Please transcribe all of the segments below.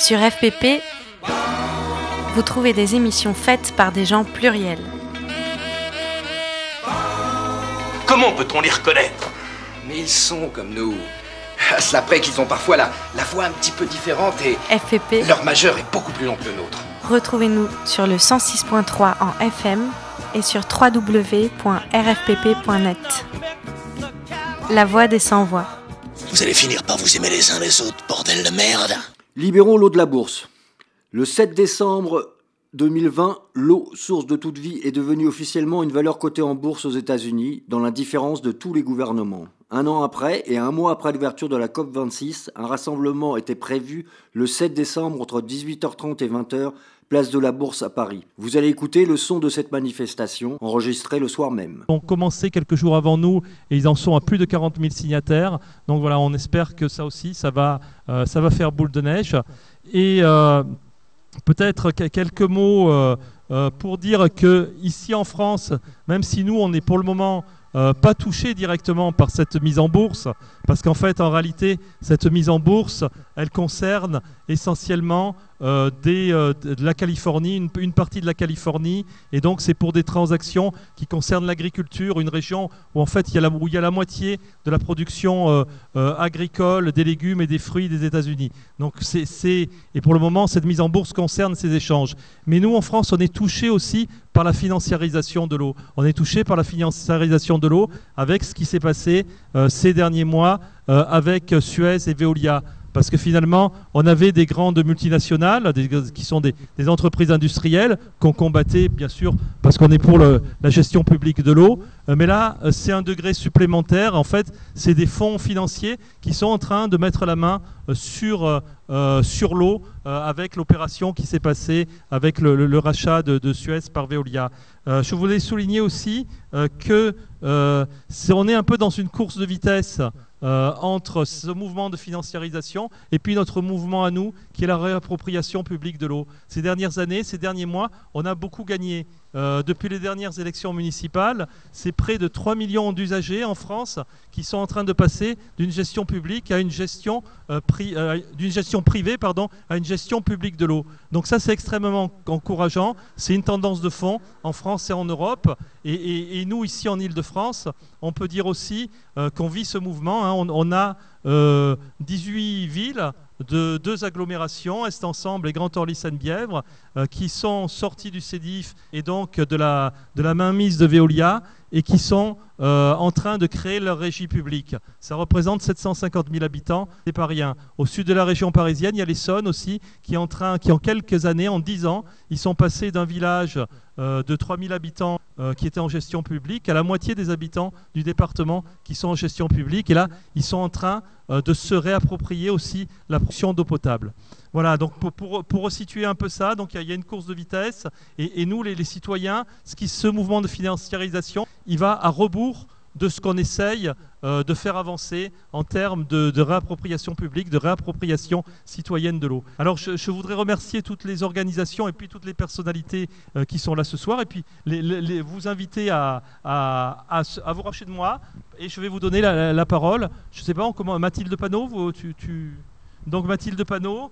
Sur FPP, vous trouvez des émissions faites par des gens pluriels. Comment peut-on les reconnaître? Mais ils sont comme nous. À cela près qu'ils ont parfois la, la voix un petit peu différente et FPP, leur majeur est beaucoup plus long que le nôtre. retrouvez-nous sur le 106.3 en FM et sur www.rfpp.net. La voix des sans-voix. Vous allez finir par vous aimer les uns les autres, bordel de merde. Libérons l'eau de la bourse. Le 7 décembre 2020, l'eau, source de toute vie, est devenue officiellement une valeur cotée en bourse aux États-Unis, dans l'indifférence de tous les gouvernements. Un an après, et un mois après l'ouverture de la COP26, un rassemblement était prévu le 7 décembre entre 18h30 et 20h, place de la Bourse à Paris. Vous allez écouter le son de cette manifestation, enregistrée le soir même. ont commencé quelques jours avant nous et ils en sont à plus de 40 000 signataires. Donc voilà, on espère que ça aussi, ça va, euh, ça va faire boule de neige. Et euh, peut-être que- quelques mots euh, pour dire que ici en France, même si nous, on est pour le moment pas touché directement par cette mise en bourse, parce qu'en fait, en réalité, cette mise en bourse, elle concerne essentiellement euh, euh, de la Californie, une, partie de la Californie, et donc c'est pour des transactions qui concernent l'agriculture, une région où en fait il y a la, moitié de la production euh, agricole des légumes et des fruits des États-Unis. Donc c'est, et pour le moment cette mise en bourse concerne ces échanges. Mais nous en France on est touché aussi par la financiarisation de l'eau. On est touché par la financiarisation de l'eau avec ce qui s'est passé ces derniers mois euh, avec Suez et Veolia. Parce que finalement, on avait des grandes multinationales, qui sont des, entreprises industrielles, qu'on combattait, bien sûr, parce qu'on est pour la gestion publique de l'eau. Euh, mais là, euh, c'est un degré supplémentaire. En fait, c'est des fonds financiers qui sont en train de mettre la main sur, sur l'eau avec l'opération qui s'est passée avec le, rachat de, Suez par Veolia. Je voulais souligner aussi que on est un peu dans une course de vitesse euh, entre ce mouvement de financiarisation et puis notre mouvement à nous, qui est la réappropriation publique de l'eau. Ces dernières années, ces derniers mois, on a beaucoup gagné. Euh, depuis les dernières élections municipales, c'est près de 3 millions d'usagers en France qui sont en train de passer d'une gestion publique à une gestion, euh, euh, gestion privée pardon, à une gestion publique de l'eau. Donc ça, c'est extrêmement encourageant. C'est une tendance de fond en France et en Europe. Et, nous, ici en Ile-de-France, on peut dire aussi qu'on vit ce mouvement. hein. On, on a euh, 18 villes de deux agglomérations, Est Ensemble et Grand Orly Seine-Bièvre, euh, qui sont sorties du CEDIF et donc de la, de la mainmise de Veolia et qui sont euh, en train de créer leur régie publique. Ça représente 750 000 habitants, c'est pas rien. Au sud de la région parisienne, il y a l'Essonne aussi, qui est en train, qui en quelques années, en 10 ans, ils sont passés d'un village euh, de 3000 habitants euh, qui était en gestion publique à la moitié des habitants du département qui sont en gestion publique. Et là, ils sont en train de se réapproprier aussi la production d'eau potable. Voilà, donc pour, pour, resituer un peu ça, donc il y a- une course de vitesse et, nous, les, citoyens, ce, mouvement de financiarisation, il va à rebours de ce qu'on essaye euh, de faire avancer en termes de, réappropriation publique, de réappropriation citoyenne de l'eau. Alors je, voudrais remercier toutes les organisations et puis toutes les personnalités euh, qui sont là ce soir et puis les, vous inviter à, à, vous rapprocher de moi et je vais vous donner la, parole. Je ne sais pas comment Mathilde Panot, vous, tu, tu- donc Mathilde Panot,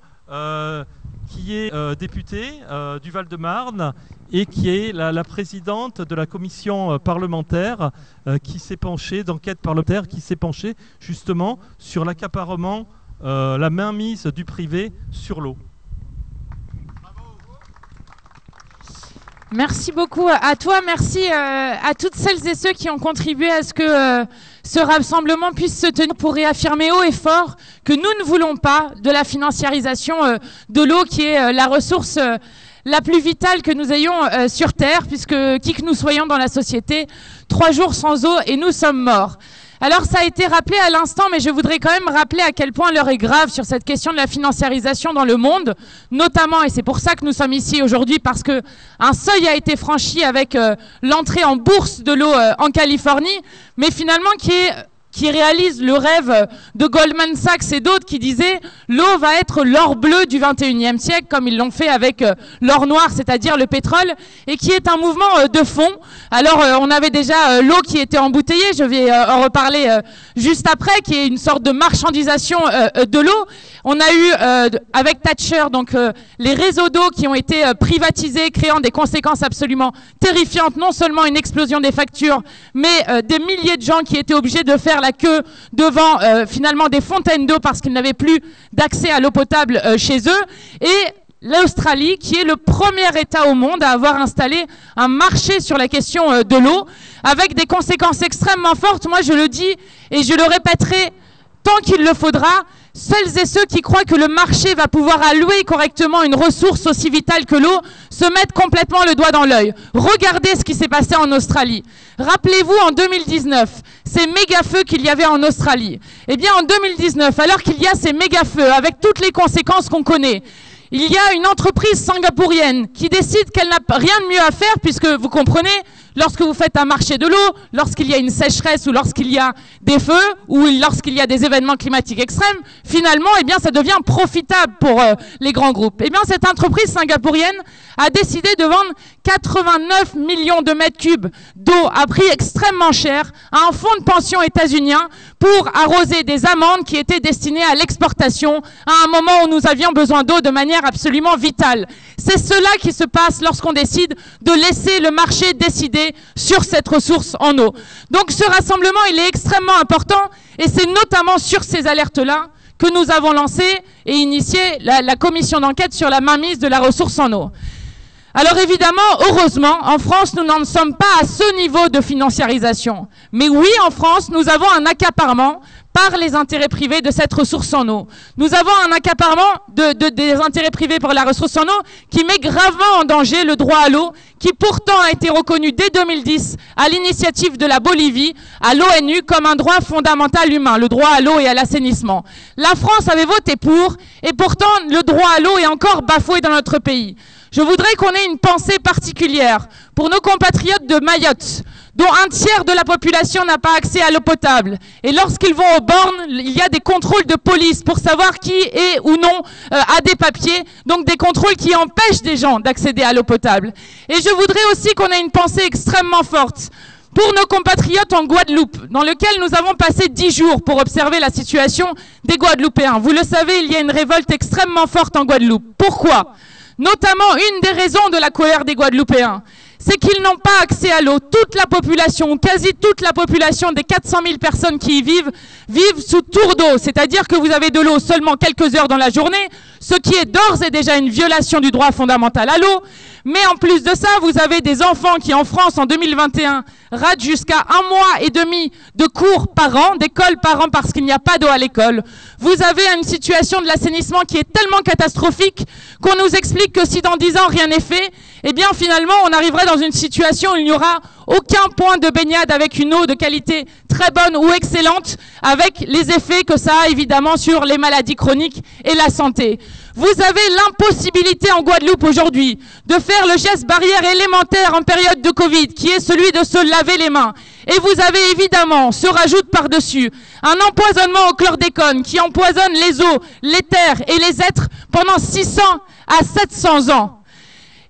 qui est euh, députée euh, du Val-de-Marne et qui est la, présidente de la commission euh, parlementaire euh, qui s'est penchée, d'enquête parlementaire, qui s'est penchée justement sur l'accaparement, euh, la mainmise du privé sur l'eau. Merci beaucoup à toi, merci euh, à toutes celles et ceux qui ont contribué à ce que euh, ce rassemblement puisse se tenir pour réaffirmer haut et fort que nous ne voulons pas de la financiarisation euh, de l'eau qui est la ressource la plus vitale que nous ayons sur Terre, puisque qui que nous soyons dans la société, trois jours sans eau et nous sommes morts. Alors ça a été rappelé à l'instant, mais je voudrais quand même rappeler à quel point l'heure est grave sur cette question de la financiarisation dans le monde, notamment, et c'est pour ça que nous sommes ici aujourd'hui, parce que un seuil a été franchi avec euh, l'entrée en bourse de l'eau euh, en Californie, mais finalement qui est qui réalise le rêve de Goldman Sachs et d'autres qui disaient l'eau va être l'or bleu du 21e siècle, comme ils l'ont fait avec euh, l'or noir, c'est-à-dire le pétrole, et qui est un mouvement euh, de fond. Alors, euh, on avait déjà l'eau qui était embouteillée, je vais en reparler juste après, qui est une sorte de marchandisation de l'eau. On a eu euh, avec Thatcher donc euh, les réseaux d'eau qui ont été euh, privatisés, créant des conséquences absolument terrifiantes. Non seulement une explosion des factures, mais des milliers de gens qui étaient obligés de faire la queue devant finalement des fontaines d'eau parce qu'ils n'avaient plus d'accès à l'eau potable chez eux. Et l'Australie, qui est le premier État au monde à avoir installé un marché sur la question de l'eau, avec des conséquences extrêmement fortes. Moi, je le dis et je le répéterai tant qu'il le faudra. Celles et ceux qui croient que le marché va pouvoir allouer correctement une ressource aussi vitale que l'eau se mettent complètement le doigt dans l'œil. Regardez ce qui s'est passé en Australie. Rappelez-vous en 2019, ces méga-feux qu'il y avait en Australie. Eh bien, en 2019, alors qu'il y a ces méga-feux, avec toutes les conséquences qu'on connaît, il y a une entreprise singapourienne qui décide qu'elle n'a rien de mieux à faire, puisque vous comprenez, lorsque vous faites un marché de l'eau, lorsqu'il y a une sécheresse ou lorsqu'il y a des feux ou lorsqu'il y a des événements climatiques extrêmes, finalement, eh ça devient profitable pour euh, les grands groupes. Eh cette entreprise singapourienne a décidé de vendre 89 millions de mètres cubes d'eau à prix extrêmement cher à un fonds de pension états-unien pour arroser des amandes qui étaient destinées à l'exportation à un moment où nous avions besoin d'eau de manière absolument vitale. C'est cela qui se passe lorsqu'on décide de laisser le marché décider sur cette ressource en eau. Donc ce rassemblement, il est extrêmement important et c'est notamment sur ces alertes-là que nous avons lancé et initié la, la commission d'enquête sur la mainmise de la ressource en eau. Alors évidemment, heureusement, en France, nous n'en sommes pas à ce niveau de financiarisation. Mais oui, en France, nous avons un accaparement par les intérêts privés de cette ressource en eau. Nous avons un accaparement de, des intérêts privés pour la ressource en eau qui met gravement en danger le droit à l'eau, qui pourtant a été reconnu dès 2010 à l'initiative de la Bolivie, à l'ONU, comme un droit fondamental humain, le droit à l'eau et à l'assainissement. La France avait voté pour, et pourtant le droit à l'eau est encore bafoué dans notre pays. Je voudrais qu'on ait une pensée particulière pour nos compatriotes de Mayotte, dont un tiers de la population n'a pas accès à l'eau potable. Et lorsqu'ils vont aux bornes, il y a des contrôles de police pour savoir qui est ou non euh, a des papiers, donc des contrôles qui empêchent des gens d'accéder à l'eau potable. Et je voudrais aussi qu'on ait une pensée extrêmement forte pour nos compatriotes en Guadeloupe, dans lequel nous avons passé dix jours pour observer la situation des Guadeloupéens. Vous le savez, il y a une révolte extrêmement forte en Guadeloupe. Pourquoi? Notamment, une des raisons de la colère des Guadeloupéens, c'est qu'ils n'ont pas accès à l'eau. Toute la population, quasi toute la population des 400 000 personnes qui y vivent, vivent sous tour d'eau. C'est-à-dire que vous avez de l'eau seulement quelques heures dans la journée, ce qui est d'ores et déjà une violation du droit fondamental à l'eau. Mais en plus de ça, vous avez des enfants qui, en France, en 2021, ratent jusqu'à un mois et demi de cours par an, d'école par an, parce qu'il n'y a pas d'eau à l'école. Vous avez une situation de l'assainissement qui est tellement catastrophique qu'on nous explique que si dans dix ans rien n'est fait, eh bien finalement on arriverait dans une situation où il n'y aura aucun point de baignade avec une eau de qualité très bonne ou excellente, avec les effets que ça a évidemment sur les maladies chroniques et la santé. Vous avez l'impossibilité en Guadeloupe aujourd'hui de faire le geste barrière élémentaire en période de Covid, qui est celui de se laver les mains. Et vous avez évidemment, se rajoute par-dessus, un empoisonnement au chlordécone qui empoisonne les eaux, les terres et les êtres pendant 600 à 700 ans.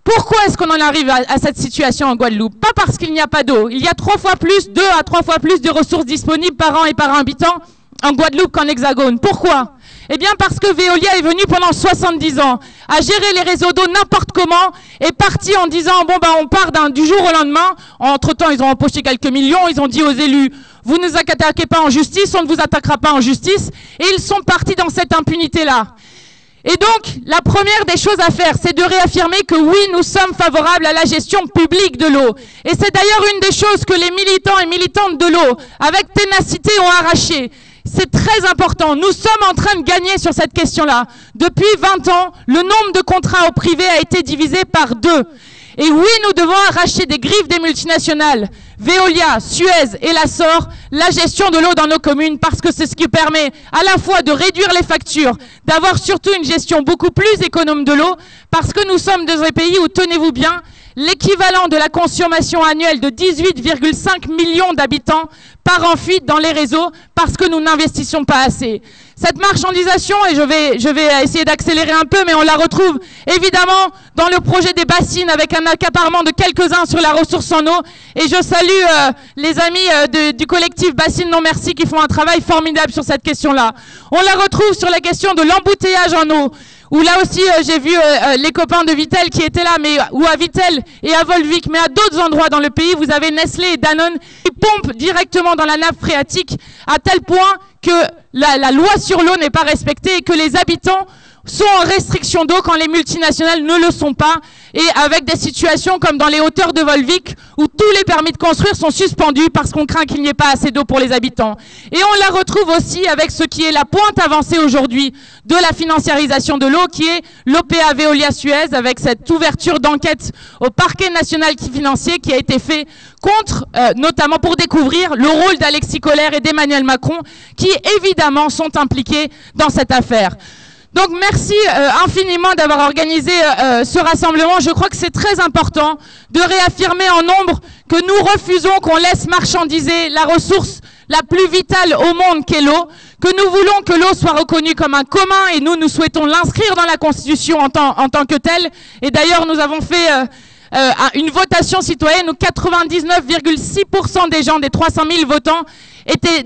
Pourquoi est-ce qu'on en arrive à, cette situation en Guadeloupe? Pas parce qu'il n'y a pas d'eau. Il y a trois fois plus, deux à trois fois plus de ressources disponibles par an et par habitant en Guadeloupe qu'en Hexagone. Pourquoi? Eh bien parce que Veolia est venu pendant 70 ans à gérer les réseaux d'eau n'importe comment, est parti en disant bon bah on part du jour au lendemain. Entre temps ils ont empoché quelques millions, ils ont dit aux élus vous ne nous attaquez pas en justice, on ne vous attaquera pas en justice, et ils sont partis dans cette impunité là. Et donc, la première des choses à faire, c'est de réaffirmer que oui, nous sommes favorables à la gestion publique de l'eau. Et c'est d'ailleurs une des choses que les militants et militantes de l'eau, avec ténacité, ont arraché. C'est très important. Nous sommes en train de gagner sur cette question-là. Depuis 20 ans, le nombre de contrats au privé a été divisé par deux. Et oui, nous devons arracher des griffes des multinationales, Veolia, Suez et la SOR, la gestion de l'eau dans nos communes, parce que c'est ce qui permet à la fois de réduire les factures, d'avoir surtout une gestion beaucoup plus économe de l'eau, parce que nous sommes dans un pays où, tenez-vous bien, l'équivalent de la consommation annuelle de 18,5 millions d'habitants part en fuite dans les réseaux parce que nous n'investissons pas assez. Cette marchandisation, et je vais, essayer d'accélérer un peu, mais on la retrouve évidemment dans le projet des bassines avec un accaparement de quelques-uns sur la ressource en eau. Et je salue euh, les amis euh, du collectif Bassines Non Merci qui font un travail formidable sur cette question-là. On la retrouve sur la question de l'embouteillage en eau où là aussi euh, j'ai vu les copains de Vitel qui étaient là, mais où à Vitel et à Volvic, mais à d'autres endroits dans le pays, vous avez Nestlé et Danone qui pompent directement dans la nappe phréatique à tel point que la, loi sur l'eau n'est pas respectée et que les habitants sont en restriction d'eau quand les multinationales ne le sont pas et avec des situations comme dans les hauteurs de Volvic où tous les permis de construire sont suspendus parce qu'on craint qu'il n'y ait pas assez d'eau pour les habitants. Et on la retrouve aussi avec ce qui est la pointe avancée aujourd'hui de la financiarisation de l'eau qui est l'OPA Veolia Suez avec cette ouverture d'enquête au parquet national financier qui a été fait contre, euh, notamment pour découvrir le rôle d'Alexis Collère et d'Emmanuel Macron qui évidemment sont impliqués dans cette affaire. Donc merci euh, infiniment d'avoir organisé euh, euh, ce rassemblement. Je crois que c'est très important de réaffirmer en nombre que nous refusons qu'on laisse marchandiser la ressource la plus vitale au monde qu'est l'eau, que nous voulons que l'eau soit reconnue comme un commun et nous, nous souhaitons l'inscrire dans la Constitution en tant, que telle. Et d'ailleurs, nous avons fait une votation citoyenne où 99,6% des gens, des 300 000 votants,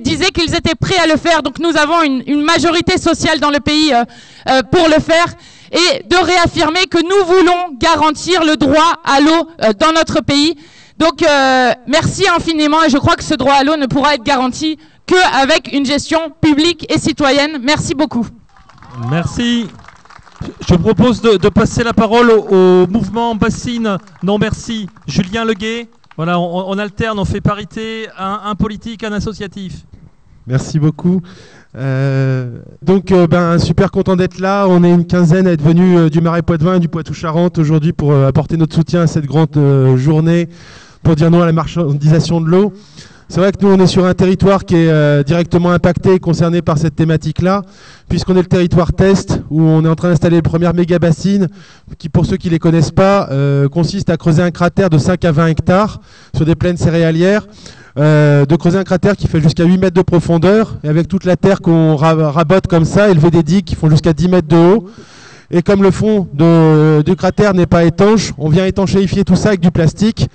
disaient qu'ils étaient prêts à le faire. Donc nous avons une, majorité sociale dans le pays euh, euh, pour le faire et de réaffirmer que nous voulons garantir le droit à l'eau euh, dans notre pays. Donc merci infiniment et je crois que ce droit à l'eau ne pourra être garanti qu'avec une gestion publique et citoyenne. Merci beaucoup. Merci. Je propose de, passer la parole au, mouvement Bassine Non Merci. Julien Leguet. Voilà, on, alterne, on fait parité, un, politique, un associatif. Merci beaucoup. Euh, donc, euh, ben, super content d'être là. On est une quinzaine à être venus euh, du Marais Poitevin et du Poitou-Charentes aujourd'hui pour apporter notre soutien à cette grande journée pour dire non à la marchandisation de l'eau. C'est vrai que nous, on est sur un territoire qui est euh, directement impacté et concerné par cette thématique-là, puisqu'on est le territoire test, où on est en train d'installer les premières méga bassines, qui, pour ceux qui ne les connaissent pas, euh, consiste à creuser un cratère de 5 à 20 hectares sur des plaines céréalières. Euh, de creuser un cratère qui fait jusqu'à 8 mètres de profondeur, et avec toute la terre qu'on rabote comme ça, élever des digues qui font jusqu'à 10 mètres de haut. Et comme le fond du cratère n'est pas étanche, on vient étanchéifier tout ça avec du plastique.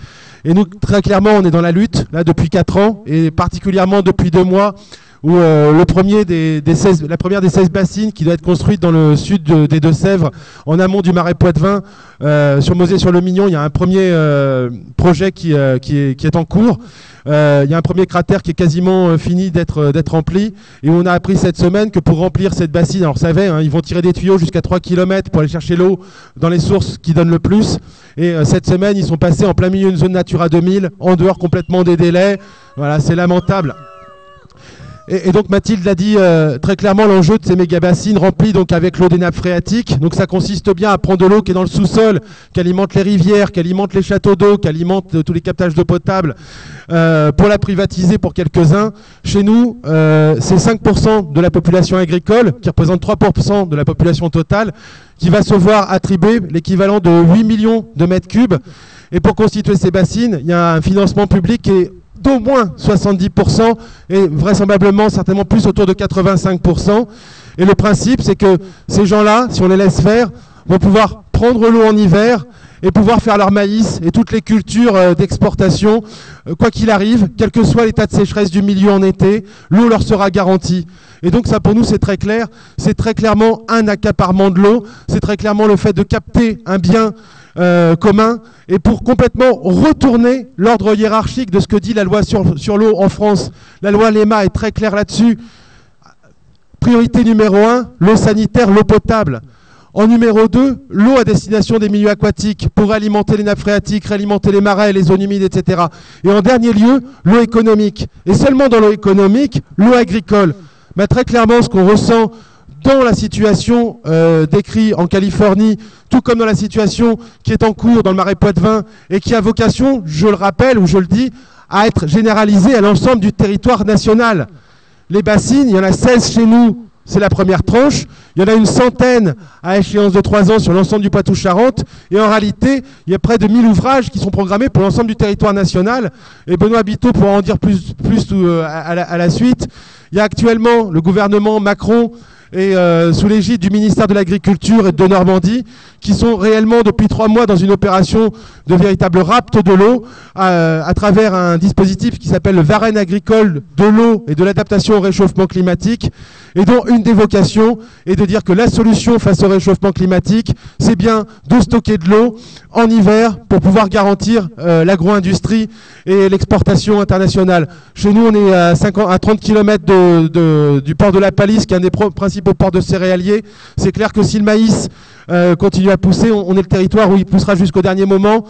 Et nous, très clairement, on est dans la lutte, là, depuis 4 ans, et particulièrement depuis 2 mois, où euh, le premier des, 16, la première des 16 bassines qui doit être construite dans le sud des Deux-Sèvres, en amont du marais Poitevin, euh, sur Mosée-sur-le-Mignon, il y a un premier euh, projet qui, est, en cours. il y a un premier cratère qui est quasiment fini d'être rempli. Et on a appris cette semaine que pour remplir cette bassine, alors vous savez, hein, ils vont tirer des tuyaux jusqu'à 3 km pour aller chercher l'eau dans les sources qui donnent le plus. Et cette semaine, ils sont passés en plein milieu d'une zone Natura 2000, en dehors complètement des délais. Voilà, c'est lamentable. Et, donc Mathilde l'a dit euh, très clairement, l'enjeu de ces méga bassines remplis donc avec l'eau des nappes phréatiques. Donc ça consiste bien à prendre de l'eau qui est dans le sous-sol, qui alimente les rivières, qui alimente les châteaux d'eau, qui alimente euh, tous les captages d'eau potable, euh, pour la privatiser pour quelques-uns. Chez nous, c'est 5% de la population agricole, qui représente 3% de la population totale, qui va se voir attribuer l'équivalent de 8 millions de mètres cubes. Et pour constituer ces bassines, il y a un financement public qui est d'au moins 70% et vraisemblablement certainement plus autour de 85%. Et le principe, c'est que ces gens-là, si on les laisse faire, vont pouvoir prendre l'eau en hiver et pouvoir faire leur maïs et toutes les cultures euh, d'exportation, euh, quoi qu'il arrive, quel que soit l'état de sécheresse du milieu en été, l'eau leur sera garantie. Et donc ça pour nous c'est très clair, c'est très clairement un accaparement de l'eau, c'est très clairement le fait de capter un bien euh, commun et pour complètement retourner l'ordre hiérarchique de ce que dit la loi sur, sur l'eau en France. La loi LEMA est très claire là-dessus. Priorité numéro un, l'eau sanitaire, l'eau potable. En numéro 2, l'eau à destination des milieux aquatiques pour alimenter les nappes phréatiques, réalimenter les marais, les zones humides, etc. Et en dernier lieu, l'eau économique. Et seulement dans l'eau économique, l'eau agricole. Mais très clairement, ce qu'on ressent dans la situation euh, décrite en Californie, tout comme dans la situation qui est en cours dans le marais Poitevin et qui a vocation, je le rappelle ou je le dis, à être généralisée à l'ensemble du territoire national. Les bassines, il y en a 16 chez nous, c'est la première tranche. Il y en a une centaine à échéance de 3 ans sur l'ensemble du Poitou-Charentes. Et en réalité, il y a près de 1000 ouvrages qui sont programmés pour l'ensemble du territoire national. Et Benoît Biteau pourra en dire plus, plus euh, à, la, suite. Il y a actuellement le gouvernement Macron et euh, sous l'égide du ministère de l'Agriculture et de Normandie, qui sont réellement depuis trois mois dans une opération de véritable rapte de l'eau à travers un dispositif qui s'appelle le Varenne agricole de l'eau et de l'adaptation au réchauffement climatique, et dont une des vocations est de dire que la solution face au réchauffement climatique, c'est bien de stocker de l'eau en hiver pour pouvoir garantir euh, l'agro-industrie et l'exportation internationale. Chez nous, on est à, 50, à 30 km du port de la Palisse, qui est un des principaux ports de céréaliers. C'est clair que si le maïs continue à pousser, on, est le territoire où il poussera jusqu'au dernier moment.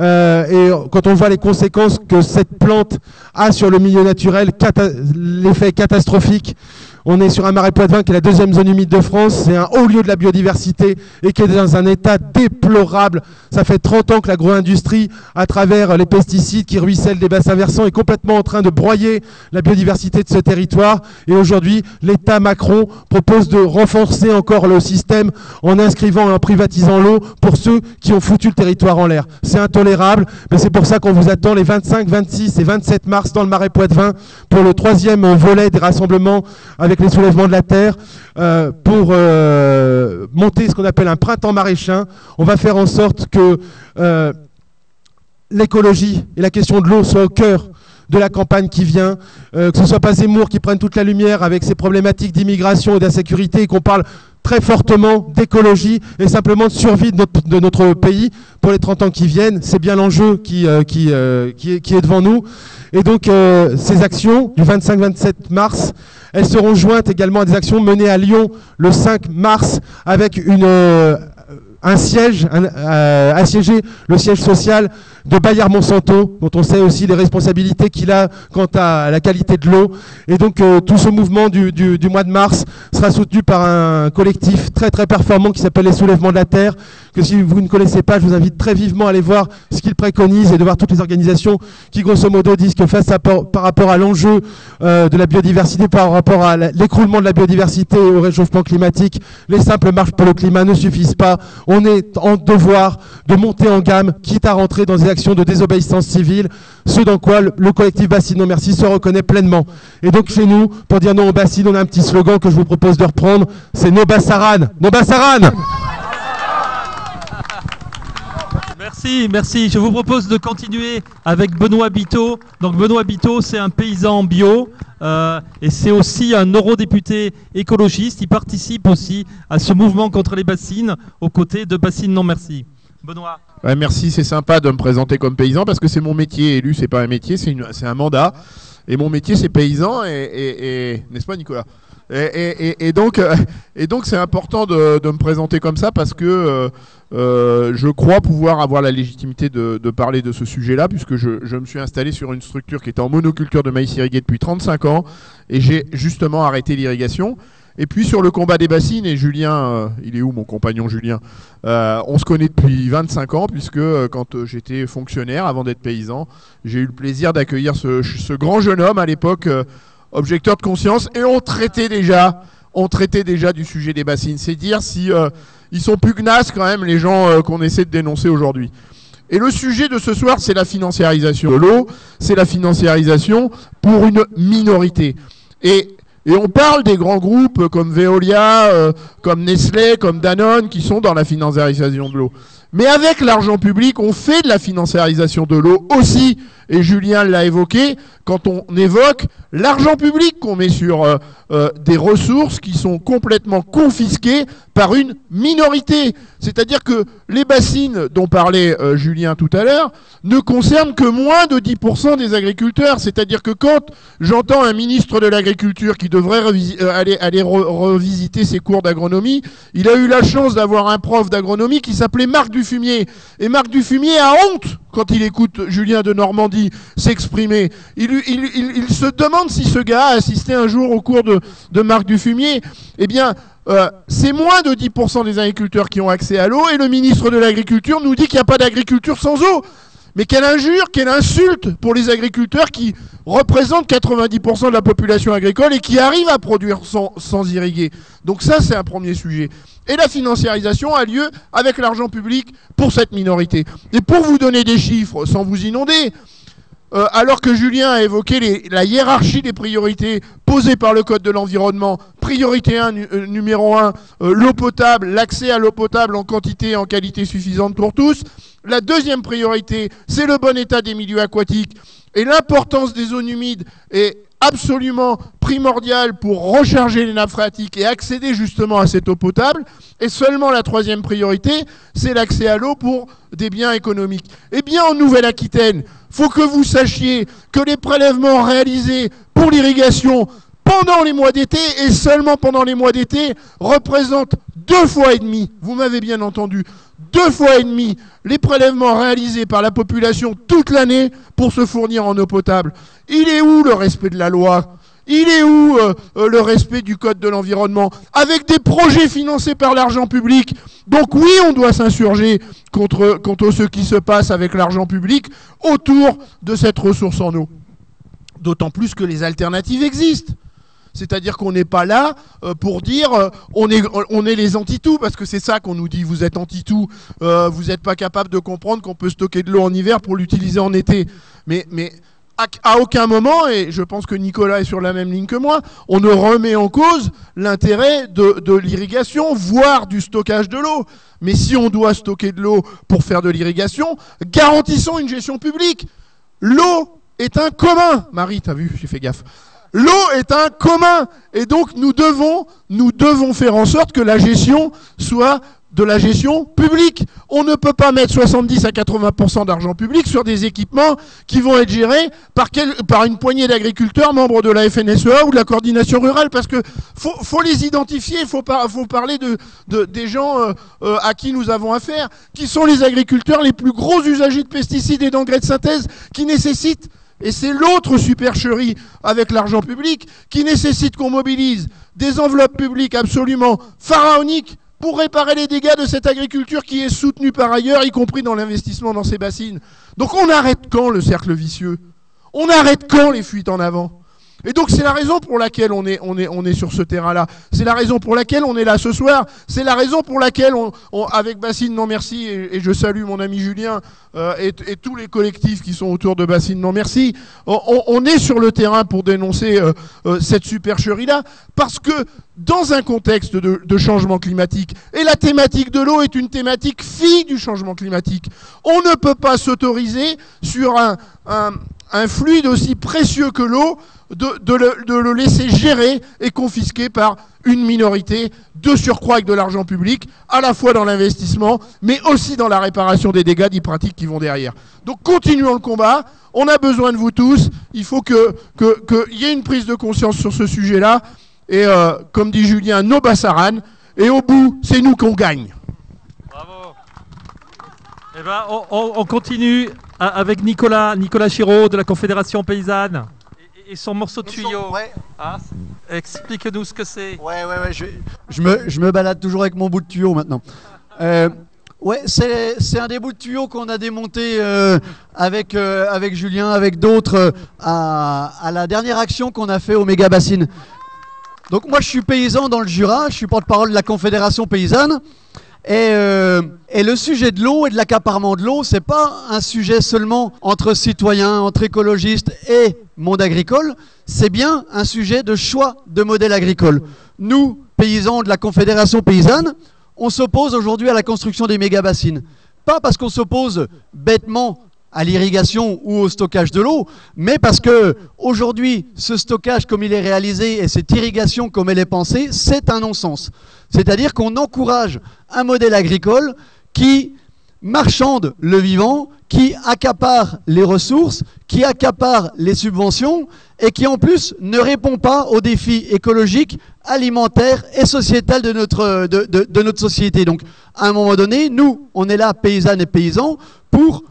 Euh, et quand on voit les conséquences que cette plante a sur le milieu naturel, l'effet catastrophique on est sur un marais Poitevin qui est la deuxième zone humide de France. C'est un haut lieu de la biodiversité et qui est dans un état déplorable. Ça fait 30 ans que l'agro-industrie, à travers les pesticides qui ruissellent des bassins versants, est complètement en train de broyer la biodiversité de ce territoire. Et aujourd'hui, l'État Macron propose de renforcer encore le système en inscrivant et en privatisant l'eau pour ceux qui ont foutu le territoire en l'air. C'est intolérable, mais c'est pour ça qu'on vous attend les 25, 26 et 27 mars dans le marais Poitevin pour le troisième volet des rassemblements avec les soulèvements de la terre euh, pour euh, monter ce qu'on appelle un printemps maraîchin. On va faire en sorte que euh, l'écologie et la question de l'eau soient au cœur de la campagne qui vient, que ce soit pas Zemmour qui prenne toute la lumière avec ses problématiques d'immigration et d'insécurité et qu'on parle très fortement d'écologie et simplement de survie de notre, pays pour les 30 ans qui viennent. C'est bien l'enjeu qui, qui, qui, est, devant nous. Et donc ces actions du 25-27 mars, elles seront jointes également à des actions menées à Lyon le 5 mars avec euh, un siège, un, euh, assiégé le siège social de Bayard Monsanto, dont on sait aussi les responsabilités qu'il a quant à la qualité de l'eau. Et donc euh, tout ce mouvement du, mois de mars sera soutenu par un collectif très très performant qui s'appelle les Soulèvements de la Terre, que si vous ne connaissez pas, je vous invite très vivement à aller voir ce qu'il préconise et de voir toutes les organisations qui grosso modo disent que face à, par rapport à l'enjeu euh, de la biodiversité, par rapport à l'écroulement de la biodiversité au réchauffement climatique, les simples marches pour le climat ne suffisent pas. On est en devoir de monter en gamme, quitte à rentrer dans des actions de désobéissance civile, ce dans quoi le, collectif Bassine Non Merci se reconnaît pleinement. Et donc chez nous, pour dire non au Bassine, on a un petit slogan que je vous propose de reprendre, c'est No Bassaran No Bassaran Merci, merci. Je vous propose de continuer avec Benoît Biteau. Donc Benoît Biteau, c'est un paysan bio euh, et c'est aussi un eurodéputé écologiste. Il participe aussi à ce mouvement contre les bassines aux côtés de Bassines Non Merci. Benoît. merci, c'est sympa de me présenter comme paysan parce que c'est mon métier. Élu, c'est pas un métier, c'est un mandat. Et mon métier, c'est paysan. N'est-ce pas, Nicolas? Et, donc, euh, et donc, c'est important de, me présenter comme ça parce que euh, euh, je crois pouvoir avoir la légitimité de, parler de ce sujet-là, puisque je, je, me suis installé sur une structure qui était en monoculture de maïs irrigué depuis 35 ans, et j'ai justement arrêté l'irrigation. Et puis sur le combat des bassines, et Julien, euh, il est où mon compagnon Julien euh, On se connaît depuis 25 ans, puisque euh, quand j'étais fonctionnaire, avant d'être paysan, j'ai eu le plaisir d'accueillir ce, grand jeune homme à l'époque, objecteur de conscience, et on traitait déjà, on traitait déjà du sujet des bassines. C'est dire si ils sont pugnaces quand même les gens qu'on essaie de dénoncer aujourd'hui. Et le sujet de ce soir, c'est la financiarisation de l'eau, c'est la financiarisation pour une minorité. Et et on parle des grands groupes comme Veolia, euh, comme Nestlé, comme Danone, qui sont dans la financiarisation de l'eau. Mais avec l'argent public, on fait de la financiarisation de l'eau aussi. Et Julien l'a évoqué, quand on évoque l'argent public qu'on met sur euh, euh, des ressources qui sont complètement confisquées par une minorité. C'est-à-dire que les bassines dont parlait euh, Julien tout à l'heure ne concernent que moins de 10% des agriculteurs. C'est-à-dire que quand j'entends un ministre de l'Agriculture qui devrait aller, aller revisiter ses cours d'agronomie, il a eu la chance d'avoir un prof d'agronomie qui s'appelait Marc Dufumier. Et Marc Dufumier a honte quand il écoute Julien de Normandie s'exprimer. Il, se demande si ce gars a assisté un jour au cours de, Marc Dufumier. Eh bien, euh, c'est moins de 10% des agriculteurs qui ont accès à l'eau et le ministre de l'Agriculture nous dit qu'il n'y a pas d'agriculture sans eau. Mais quelle injure, quelle insulte pour les agriculteurs qui représentent 90% de la population agricole et qui arrivent à produire sans irriguer. Donc ça, c'est un premier sujet. Et la financiarisation a lieu avec l'argent public pour cette minorité. Et pour vous donner des chiffres, sans vous inonder, euh, alors que Julien a évoqué la hiérarchie des priorités posées par le Code de l'environnement, priorité 1, euh, numéro 1, euh, l'eau potable, l'accès à l'eau potable en quantité et en qualité suffisante pour tous. La deuxième priorité, c'est le bon état des milieux aquatiques et l'importance des zones humides absolument primordiale pour recharger les nappes phréatiques et accéder justement à cette eau potable. Et seulement la troisième priorité, c'est l'accès à l'eau pour des biens économiques. Eh bien, en Nouvelle-Aquitaine, faut que vous sachiez que les prélèvements réalisés pour l'irrigation pendant les mois d'été et seulement pendant les mois d'été représentent deux fois et demi, vous m'avez bien entendu, deux fois et demi les prélèvements réalisés par la population toute l'année pour se fournir en eau potable. Il est où le respect de la loi? Il est où euh, euh, le respect du Code de l'environnement? Avec des projets financés par l'argent public. Donc oui, on doit s'insurger contre, contre ce qui se passe avec l'argent public autour de cette ressource en eau. D'autant plus que les alternatives existent. C'est-à-dire qu'on n'est pas là euh, pour dire on, est, on est les anti-tout, parce que c'est ça qu'on nous dit, vous êtes anti-tout, vous n'êtes pas capable de comprendre qu'on peut stocker de l'eau en hiver pour l'utiliser en été. Mais, mais à, aucun moment, et je pense que Nicolas est sur la même ligne que moi, on ne remet en cause l'intérêt de, l'irrigation, voire du stockage de l'eau. Mais si on doit stocker de l'eau pour faire de l'irrigation, garantissons une gestion publique. L'eau est un commun. Marie, t'as vu, j'ai fait gaffe. L'eau est un commun. Et donc nous devons, nous devons faire en sorte que la gestion soit de la gestion publique. On ne peut pas mettre 70 à 80% d'argent public sur des équipements qui vont être gérés par, une poignée d'agriculteurs membres de la FNSEA ou de la coordination rurale, parce que faut, les identifier, il faut, parler de, des gens euh, euh, à qui nous avons affaire, qui sont les agriculteurs les plus gros usagers de pesticides et d'engrais de synthèse, qui nécessitent et c'est l'autre supercherie avec l'argent public qui nécessite qu'on mobilise des enveloppes publiques absolument pharaoniques pour réparer les dégâts de cette agriculture qui est soutenue par ailleurs, y compris dans l'investissement dans ces bassines. Donc on arrête quand le cercle vicieux? On arrête quand les fuites en avant? Et donc c'est la raison pour laquelle on est, on est, on est sur ce terrain-là. C'est la raison pour laquelle on est là ce soir. C'est la raison pour laquelle, on, avec Bassine Non Merci, et, je salue mon ami Julien euh, et, tous les collectifs qui sont autour de Bassine Non Merci, on, est sur le terrain pour dénoncer euh, euh, cette supercherie-là, parce que dans un contexte de, changement climatique, et la thématique de l'eau est une thématique fille du changement climatique, on ne peut pas s'autoriser sur un, un, un fluide aussi précieux que l'eau de, le, laisser gérer et confisquer par une minorité de surcroît avec de l'argent public, à la fois dans l'investissement, mais aussi dans la réparation des dégâts dits pratiques qui vont derrière. Donc continuons le combat, on a besoin de vous tous, il faut qu'il que, y ait une prise de conscience sur ce sujet-là, et euh, comme dit Julien, nos bassaran, et au bout, c'est nous qu'on gagne. Bravo. Eh ben, on, continue avec Nicolas, Nicolas Chiraud de la Confédération Paysanne et son morceau de tuyau. Ah, explique-nous ce que c'est. Ouais, ouais, ouais. Je, me, je, me, balade toujours avec mon bout de tuyau maintenant. Euh, ouais, c'est un des bouts de tuyau qu'on a démonté euh, avec, euh, avec Julien, avec d'autres, à, à, la dernière action qu'on a fait au méga bassine. Donc moi, je suis paysan dans le Jura, je suis porte-parole de la Confédération paysanne. Euh, et, le sujet de l'eau et de l'accaparement de l'eau, c'est pas un sujet seulement entre citoyens, entre écologistes et monde agricole, c'est bien un sujet de choix de modèle agricole. Nous, paysans de la Confédération paysanne, on s'oppose aujourd'hui à la construction des méga-bassines. Pas parce qu'on s'oppose bêtement à l'irrigation ou au stockage de l'eau, mais parce que aujourd'hui, ce stockage comme il est réalisé et cette irrigation comme elle est pensée, c'est un non-sens. C'est-à-dire qu'on encourage un modèle agricole qui marchande le vivant, qui accapare les ressources, qui accapare les subventions et qui en plus ne répond pas aux défis écologiques, alimentaires et sociétals de notre, de notre société. Donc à un moment donné, nous, on est là, paysannes et paysans, pour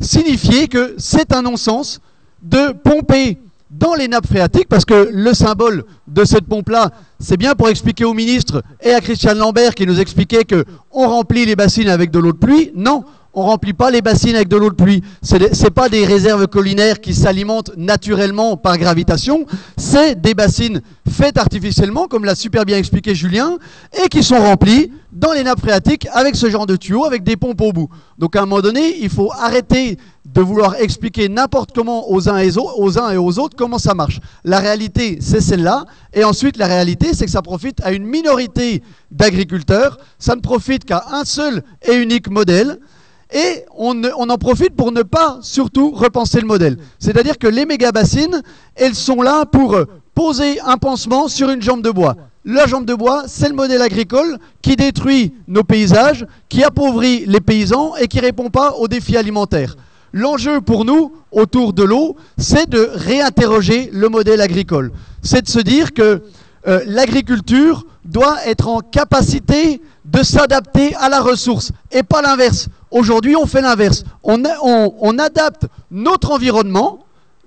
signifier que c'est un non-sens de pomper dans les nappes phréatiques, parce que le symbole de cette pompe-là, c'est bien pour expliquer au ministre et à Christian Lambert qui nous expliquait qu'on remplit les bassines avec de l'eau de pluie. Non, On remplit pas les bassines avec de l'eau de pluie. Ce n'est pas des réserves collinaires qui s'alimentent naturellement par gravitation. C'est des bassines faites artificiellement, comme l'a super bien expliqué Julien, et qui sont remplies dans les nappes phréatiques avec ce genre de tuyaux, avec des pompes au bout. Donc à un moment donné, il faut arrêter de vouloir expliquer n'importe comment aux, uns et aux autres comment ça marche. La réalité, c'est celle-là. Et ensuite, la réalité, c'est que ça profite à une minorité d'agriculteurs. Ça ne profite qu'à un seul et unique modèle. Et on, en profite pour ne pas surtout repenser le modèle. C'est-à-dire que les méga-bassines, elles sont là pour poser un pansement sur une jambe de bois. La jambe de bois, c'est le modèle agricole qui détruit nos paysages, qui appauvrit les paysans et qui ne répond pas aux défis alimentaires. L'enjeu pour nous, autour de l'eau, c'est de réinterroger le modèle agricole. C'est de se dire que euh, l'agriculture doit être en capacité de s'adapter à la ressource et pas l'inverse. Aujourd'hui, on fait l'inverse. On, adapte notre environnement,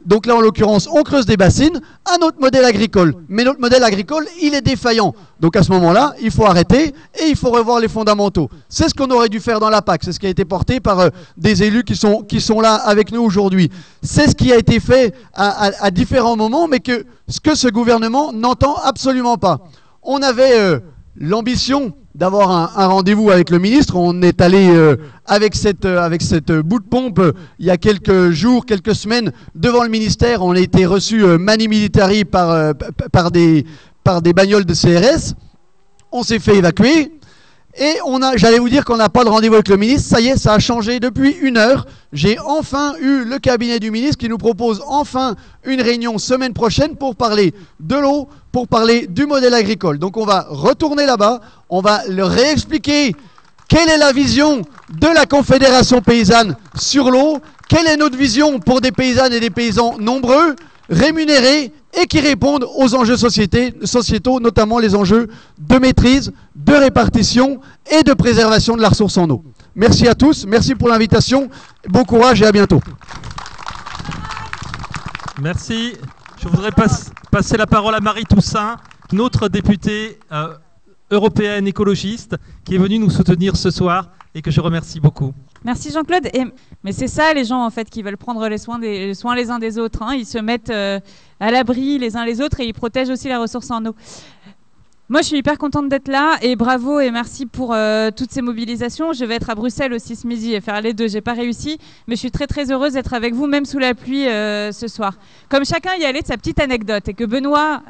donc là en l'occurrence on creuse des bassines, à notre modèle agricole. Mais notre modèle agricole, il est défaillant. Donc à ce moment-là, il faut arrêter et il faut revoir les fondamentaux. C'est ce qu'on aurait dû faire dans la PAC, c'est ce qui a été porté par euh, des élus qui sont, qui sont là avec nous aujourd'hui. C'est ce qui a été fait à, différents moments, mais que ce que ce gouvernement n'entend absolument pas. On avait euh, l'ambition d'avoir un, rendez-vous avec le ministre. On est allé euh, avec cette, euh, bout de pompe euh, il y a quelques jours, quelques semaines devant le ministère. On a été reçu mani militari par, par, des, par des bagnoles de CRS. On s'est fait évacuer. Et j'allais vous dire qu'on n'a pas de rendez-vous avec le ministre. Ça y est, ça a changé depuis une heure. J'ai enfin eu le cabinet du ministre qui nous propose enfin une réunion semaine prochaine pour parler de l'eau, pour parler du modèle agricole. Donc on va retourner là-bas, on va leur réexpliquer quelle est la vision de la Confédération paysanne sur l'eau, quelle est notre vision pour des paysannes et des paysans nombreux, rémunérés et qui répondent aux enjeux sociétaux, notamment les enjeux de maîtrise, de répartition et de préservation de la ressource en eau. Merci à tous, merci pour l'invitation, bon courage et à bientôt. Merci. Je voudrais passer la parole à Marie Toussaint, notre députée euh, européenne écologiste, qui est venue nous soutenir ce soir et que je remercie beaucoup. Merci Jean-Claude. Mais c'est ça les gens en fait qui veulent prendre les soins, des, les soins les uns des autres. Hein. Ils se mettent euh, à l'abri les uns les autres et ils protègent aussi la ressource en eau. Moi, je suis hyper contente d'être là et bravo et merci pour euh, toutes ces mobilisations. Je vais être à Bruxelles aussi ce midi et faire les deux. J'ai pas réussi, mais je suis très très heureuse d'être avec vous, même sous la pluie euh, ce soir. Comme chacun y allait de sa petite anecdote et que Benoît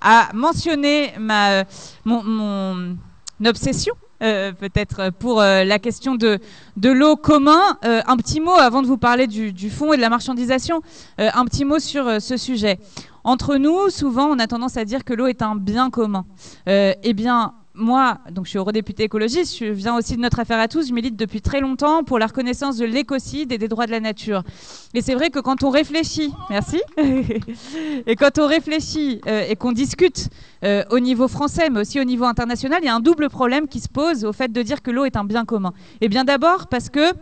a mentionné ma, mon, mon obsession euh, peut-être pour euh, la question de, l'eau commun. Euh, un petit mot avant de vous parler du, du fond et de la marchandisation, un petit mot sur ce sujet. Entre nous, souvent, on a tendance à dire que l'eau est un bien commun. eh bien, moi, donc je suis eurodéputée écologiste, je viens aussi de notre affaire à tous, je milite depuis très longtemps pour la reconnaissance de l'écocide et des droits de la nature. Et c'est vrai que quand on réfléchit, merci, et quand on réfléchit euh, et qu'on discute euh, au niveau français, mais aussi au niveau international, il y a un double problème qui se pose au fait de dire que l'eau est un bien commun. Et bien d'abord parce que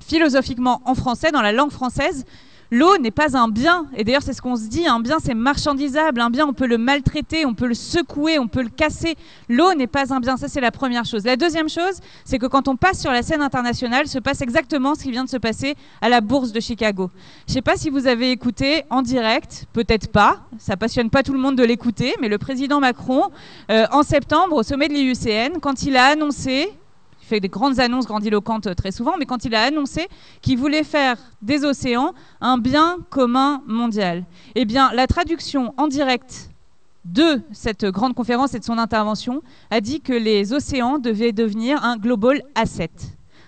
philosophiquement en français, dans la langue française, L'eau n'est pas un bien, et d'ailleurs c'est ce qu'on se dit, un bien c'est marchandisable, un bien on peut le maltraiter, on peut le secouer, on peut le casser. L'eau n'est pas un bien, ça c'est la première chose. La deuxième chose, c'est que quand on passe sur la scène internationale, se passe exactement ce qui vient de se passer à la bourse de Chicago. Je ne sais pas si vous avez écouté en direct, peut-être pas, ça passionne pas tout le monde de l'écouter, mais le président Macron, euh, en septembre, au sommet de l'IUCN, quand il a annoncé fait des grandes annonces grandiloquentes euh, très souvent, mais quand il a annoncé qu'il voulait faire des océans un bien commun mondial. Eh bien, la traduction en direct de cette grande conférence et de son intervention a dit que les océans devaient devenir un global asset.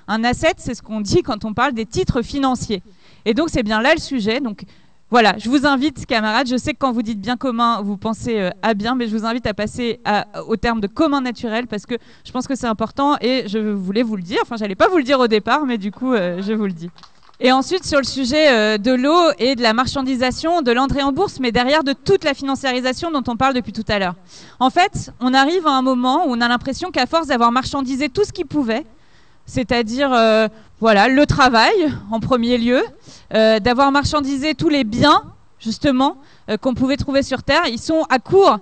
Un asset, c'est ce qu'on dit quand on parle des titres financiers. Et donc, c'est bien là le sujet. Donc, voilà, je vous invite, camarades, je sais que quand vous dites bien commun, vous pensez euh, à bien, mais je vous invite à passer au terme de commun naturel parce que je pense que c'est important et je voulais vous le dire. Enfin, j'allais pas vous le dire au départ, mais du coup, euh, je vous le dis. Et ensuite, sur le sujet euh, de l'eau et de la marchandisation, de l'entrée en bourse, mais derrière de toute la financiarisation dont on parle depuis tout à l'heure. En fait, on arrive à un moment où on a l'impression qu'à force d'avoir marchandisé tout ce qui pouvait, c'est-à-dire euh, voilà le travail en premier lieu, euh, d'avoir marchandisé tous les biens justement euh, qu'on pouvait trouver sur Terre. Ils sont à court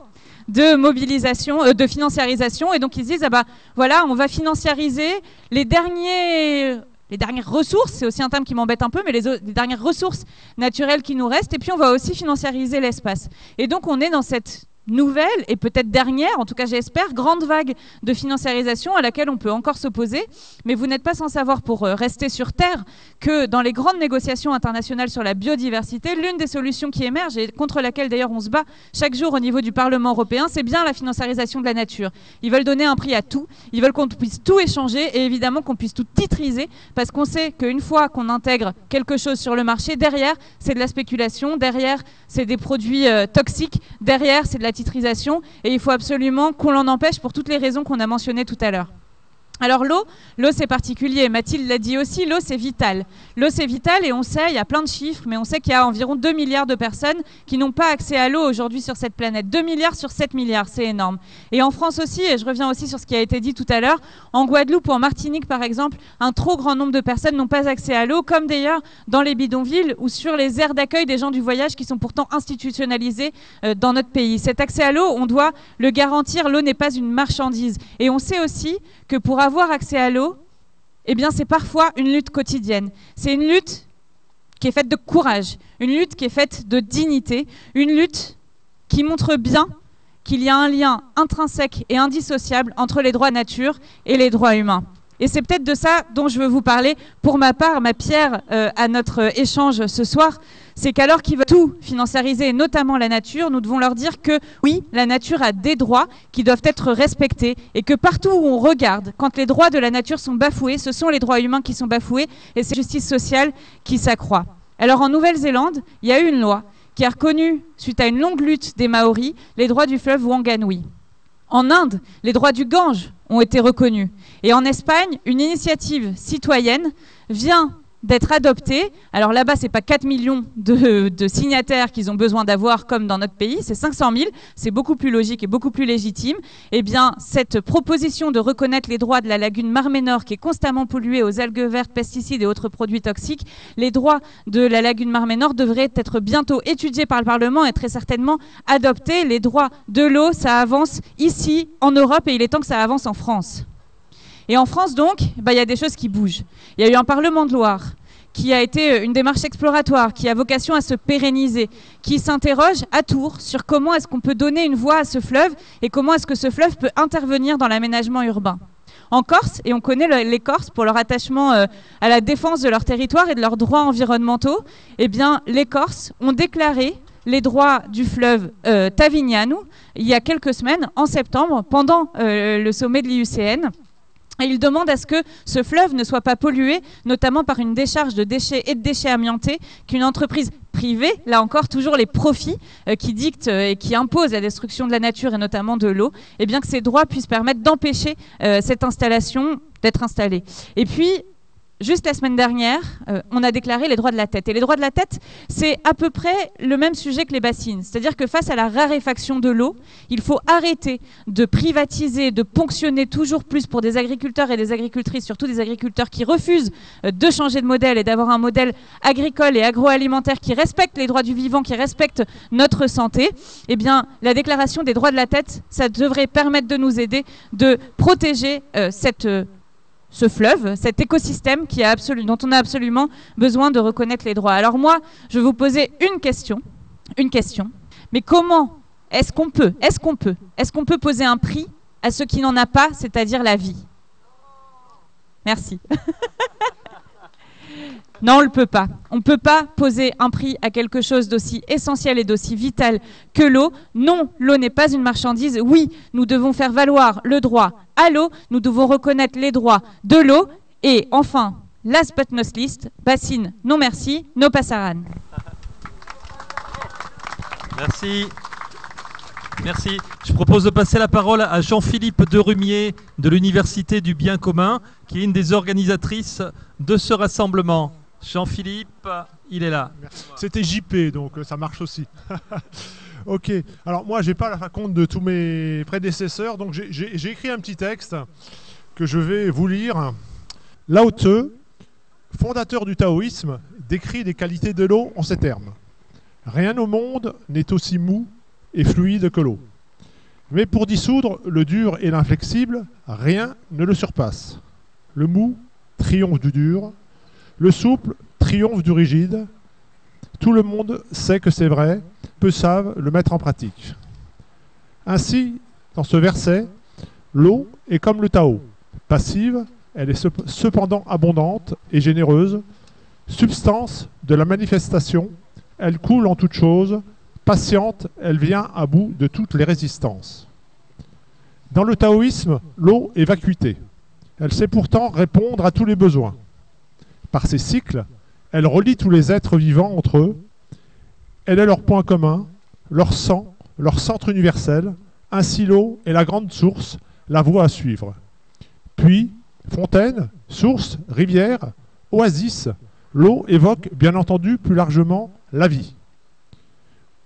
de mobilisation, de financiarisation, et donc ils se disent ah bah voilà, on va financiariser les derniers les dernières ressources, c'est aussi un terme qui m'embête un peu, mais les, les, dernières ressources naturelles qui nous restent. Et puis on va aussi financiariser l'espace. Et donc on est dans cette nouvelle et peut-être dernière, en tout cas j'espère, grande vague de financiarisation à laquelle on peut encore s'opposer. Mais vous n'êtes pas sans savoir, pour euh, rester sur Terre, que dans les grandes négociations internationales sur la biodiversité, l'une des solutions qui émerge, et contre laquelle d'ailleurs on se bat chaque jour au niveau du Parlement européen, c'est bien la financiarisation de la nature. Ils veulent donner un prix à tout, ils veulent qu'on puisse tout échanger et évidemment qu'on puisse tout titriser, parce qu'on sait qu'une fois qu'on intègre quelque chose sur le marché, derrière, c'est de la spéculation, derrière, c'est des produits euh, toxiques, derrière, c'est de la et il faut absolument qu'on l'en empêche pour toutes les raisons qu'on a mentionnées tout à l'heure. Alors l'eau, l'eau c'est particulier, Mathilde l'a dit aussi, l'eau c'est vital. L'eau c'est vital et on sait, il y a plein de chiffres, mais on sait qu'il y a environ 2 milliards de personnes qui n'ont pas accès à l'eau aujourd'hui sur cette planète. 2 milliards sur 7 milliards, c'est énorme. Et en France aussi, et je reviens aussi sur ce qui a été dit tout à l'heure, en Guadeloupe ou en Martinique par exemple, un trop grand nombre de personnes n'ont pas accès à l'eau, comme d'ailleurs dans les bidonvilles ou sur les aires d'accueil des gens du voyage qui sont pourtant institutionnalisés euh, dans notre pays. Cet accès à l'eau, on doit le garantir, l'eau n'est pas une marchandise. Et on sait aussi que pour avoir accès à l'eau, eh c'est parfois une lutte quotidienne. C'est une lutte qui est faite de courage, une lutte qui est faite de dignité, une lutte qui montre bien qu'il y a un lien intrinsèque et indissociable entre les droits nature et les droits humains. Et c'est peut-être de ça dont je veux vous parler. Pour ma part, ma pierre euh, à notre échange ce soir, c'est qu'alors qu'ils veulent tout financiariser, notamment la nature, nous devons leur dire que oui, la nature a des droits qui doivent être respectés et que partout où on regarde, quand les droits de la nature sont bafoués, ce sont les droits humains qui sont bafoués et c'est la justice sociale qui s'accroît. Alors en Nouvelle-Zélande, il y a eu une loi qui a reconnu, suite à une longue lutte des Maoris, les droits du fleuve Wanganui. En Inde, les droits du Gange ont été reconnus. Et en Espagne, une initiative citoyenne vient d'être adoptée. Alors là-bas, ce n'est pas 4 millions de, signataires qu'ils ont besoin d'avoir comme dans notre pays, c'est 500 000. C'est beaucoup plus logique et beaucoup plus légitime. Eh bien, cette proposition de reconnaître les droits de la lagune Marménor, qui est constamment polluée aux algues vertes, pesticides et autres produits toxiques, les droits de la lagune Marménor devraient être bientôt étudiés par le Parlement et très certainement adoptés. Les droits de l'eau, ça avance ici, en Europe, et il est temps que ça avance en France. Et en France, donc, bah, il y a des choses qui bougent. Il y a eu un Parlement de Loire qui a été une démarche exploratoire, qui a vocation à se pérenniser, qui s'interroge à Tours sur comment est-ce qu'on peut donner une voix à ce fleuve et comment est-ce que ce fleuve peut intervenir dans l'aménagement urbain. En Corse, et on connaît les Corses pour leur attachement euh, à la défense de leur territoire et de leurs droits environnementaux, eh les Corses ont déclaré les droits du fleuve euh, Tavignano il y a quelques semaines, en septembre, pendant euh, le sommet de l'IUCN. Et il demande à ce que ce fleuve ne soit pas pollué, notamment par une décharge de déchets et de déchets amiantés qu'une entreprise privée, là encore toujours les profits euh, qui dictent euh, et qui imposent la destruction de la nature et notamment de l'eau, et bien que ces droits puissent permettre d'empêcher euh, cette installation d'être installée. Et puis Juste la semaine dernière, euh, on a déclaré les droits de la tête. Et les droits de la tête, c'est à peu près le même sujet que les bassines. C'est-à-dire que face à la raréfaction de l'eau, il faut arrêter de privatiser, de ponctionner toujours plus pour des agriculteurs et des agricultrices, surtout des agriculteurs qui refusent euh, de changer de modèle et d'avoir un modèle agricole et agroalimentaire qui respecte les droits du vivant, qui respecte notre santé. Eh bien, la déclaration des droits de la tête, ça devrait permettre de nous aider de protéger euh, cette ce fleuve, cet écosystème qui a dont on a absolument besoin de reconnaître les droits. Alors moi, je vais vous poser une question, une question. Mais comment est-ce qu'on peut, est-ce qu'on peut, est-ce qu'on peut poser un prix à ce qui n'en a pas, c'est-à-dire la vie? Merci. Non, on ne le peut pas. On ne peut pas poser un prix à quelque chose d'aussi essentiel et d'aussi vital que l'eau. Non, l'eau n'est pas une marchandise. Oui, nous devons faire valoir le droit à l'eau. Nous devons reconnaître les droits de l'eau. Et enfin, last but not least, bassine, non merci, no passaran. Merci. Merci. Je propose de passer la parole à Jean-Philippe Derumier de l'Université du Bien commun, qui est une des organisatrices de ce rassemblement. Jean-Philippe, il est là. C'était JP, donc euh, ça marche aussi. ok, alors moi, j'ai pas la compte de tous mes prédécesseurs, donc j'ai écrit un petit texte que je vais vous lire. Lao fondateur du taoïsme, décrit les qualités de l'eau en ces termes. Rien au monde n'est aussi mou et fluide que l'eau. Mais pour dissoudre le dur et l'inflexible, rien ne le surpasse. Le mou triomphe du dur, Le souple triomphe du rigide. Tout le monde sait que c'est vrai, peu savent le mettre en pratique. Ainsi, dans ce verset, l'eau est comme le Tao, passive, elle est cependant abondante et généreuse, substance de la manifestation, elle coule en toutes choses, patiente, elle vient à bout de toutes les résistances. Dans le taoïsme, l'eau est vacuité. Elle sait pourtant répondre à tous les besoins. Par ses cycles, elle relie tous les êtres vivants entre eux. Elle est leur point commun, leur sang, leur centre universel. Ainsi l'eau est la grande source, la voie à suivre. Puis, fontaine, source, rivière, oasis, l'eau évoque bien entendu plus largement la vie.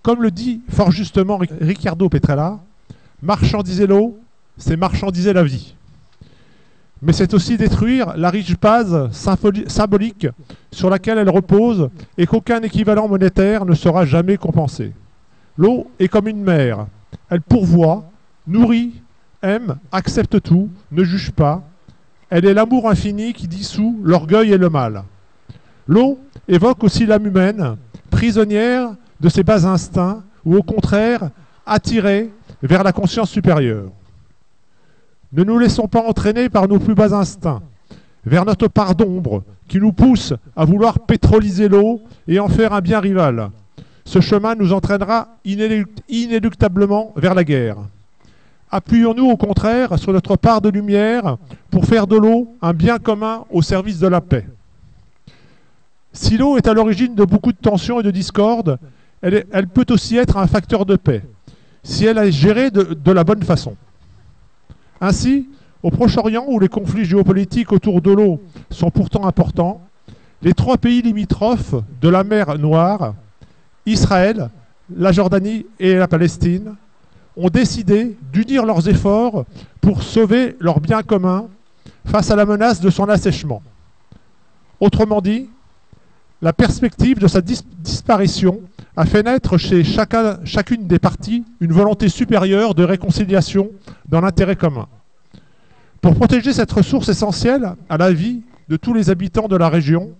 Comme le dit fort justement Riccardo Petrella, marchandiser l'eau, c'est marchandiser la vie mais c'est aussi détruire la riche base symbolique sur laquelle elle repose et qu'aucun équivalent monétaire ne sera jamais compensé. L'eau est comme une mère. Elle pourvoit, nourrit, aime, accepte tout, ne juge pas. Elle est l'amour infini qui dissout l'orgueil et le mal. L'eau évoque aussi l'âme humaine, prisonnière de ses bas instincts, ou au contraire attirée vers la conscience supérieure. Ne nous laissons pas entraîner par nos plus bas instincts, vers notre part d'ombre qui nous pousse à vouloir pétroliser l'eau et en faire un bien rival. Ce chemin nous entraînera inéluctablement vers la guerre. Appuyons-nous au contraire sur notre part de lumière pour faire de l'eau un bien commun au service de la paix. Si l'eau est à l'origine de beaucoup de tensions et de discordes, elle, peut aussi être un facteur de paix, si elle est gérée de la bonne façon. Ainsi, au Proche-Orient, où les conflits géopolitiques autour de l'eau sont pourtant importants, les trois pays limitrophes de la mer Noire, Israël, la Jordanie et la Palestine, ont décidé d'unir leurs efforts pour sauver leur bien commun face à la menace de son assèchement. Autrement dit, la perspective de sa disparition a fait naître chez chacune des parties une volonté supérieure de réconciliation dans l'intérêt commun. Pour protéger cette ressource essentielle à la vie de tous les habitants de la région,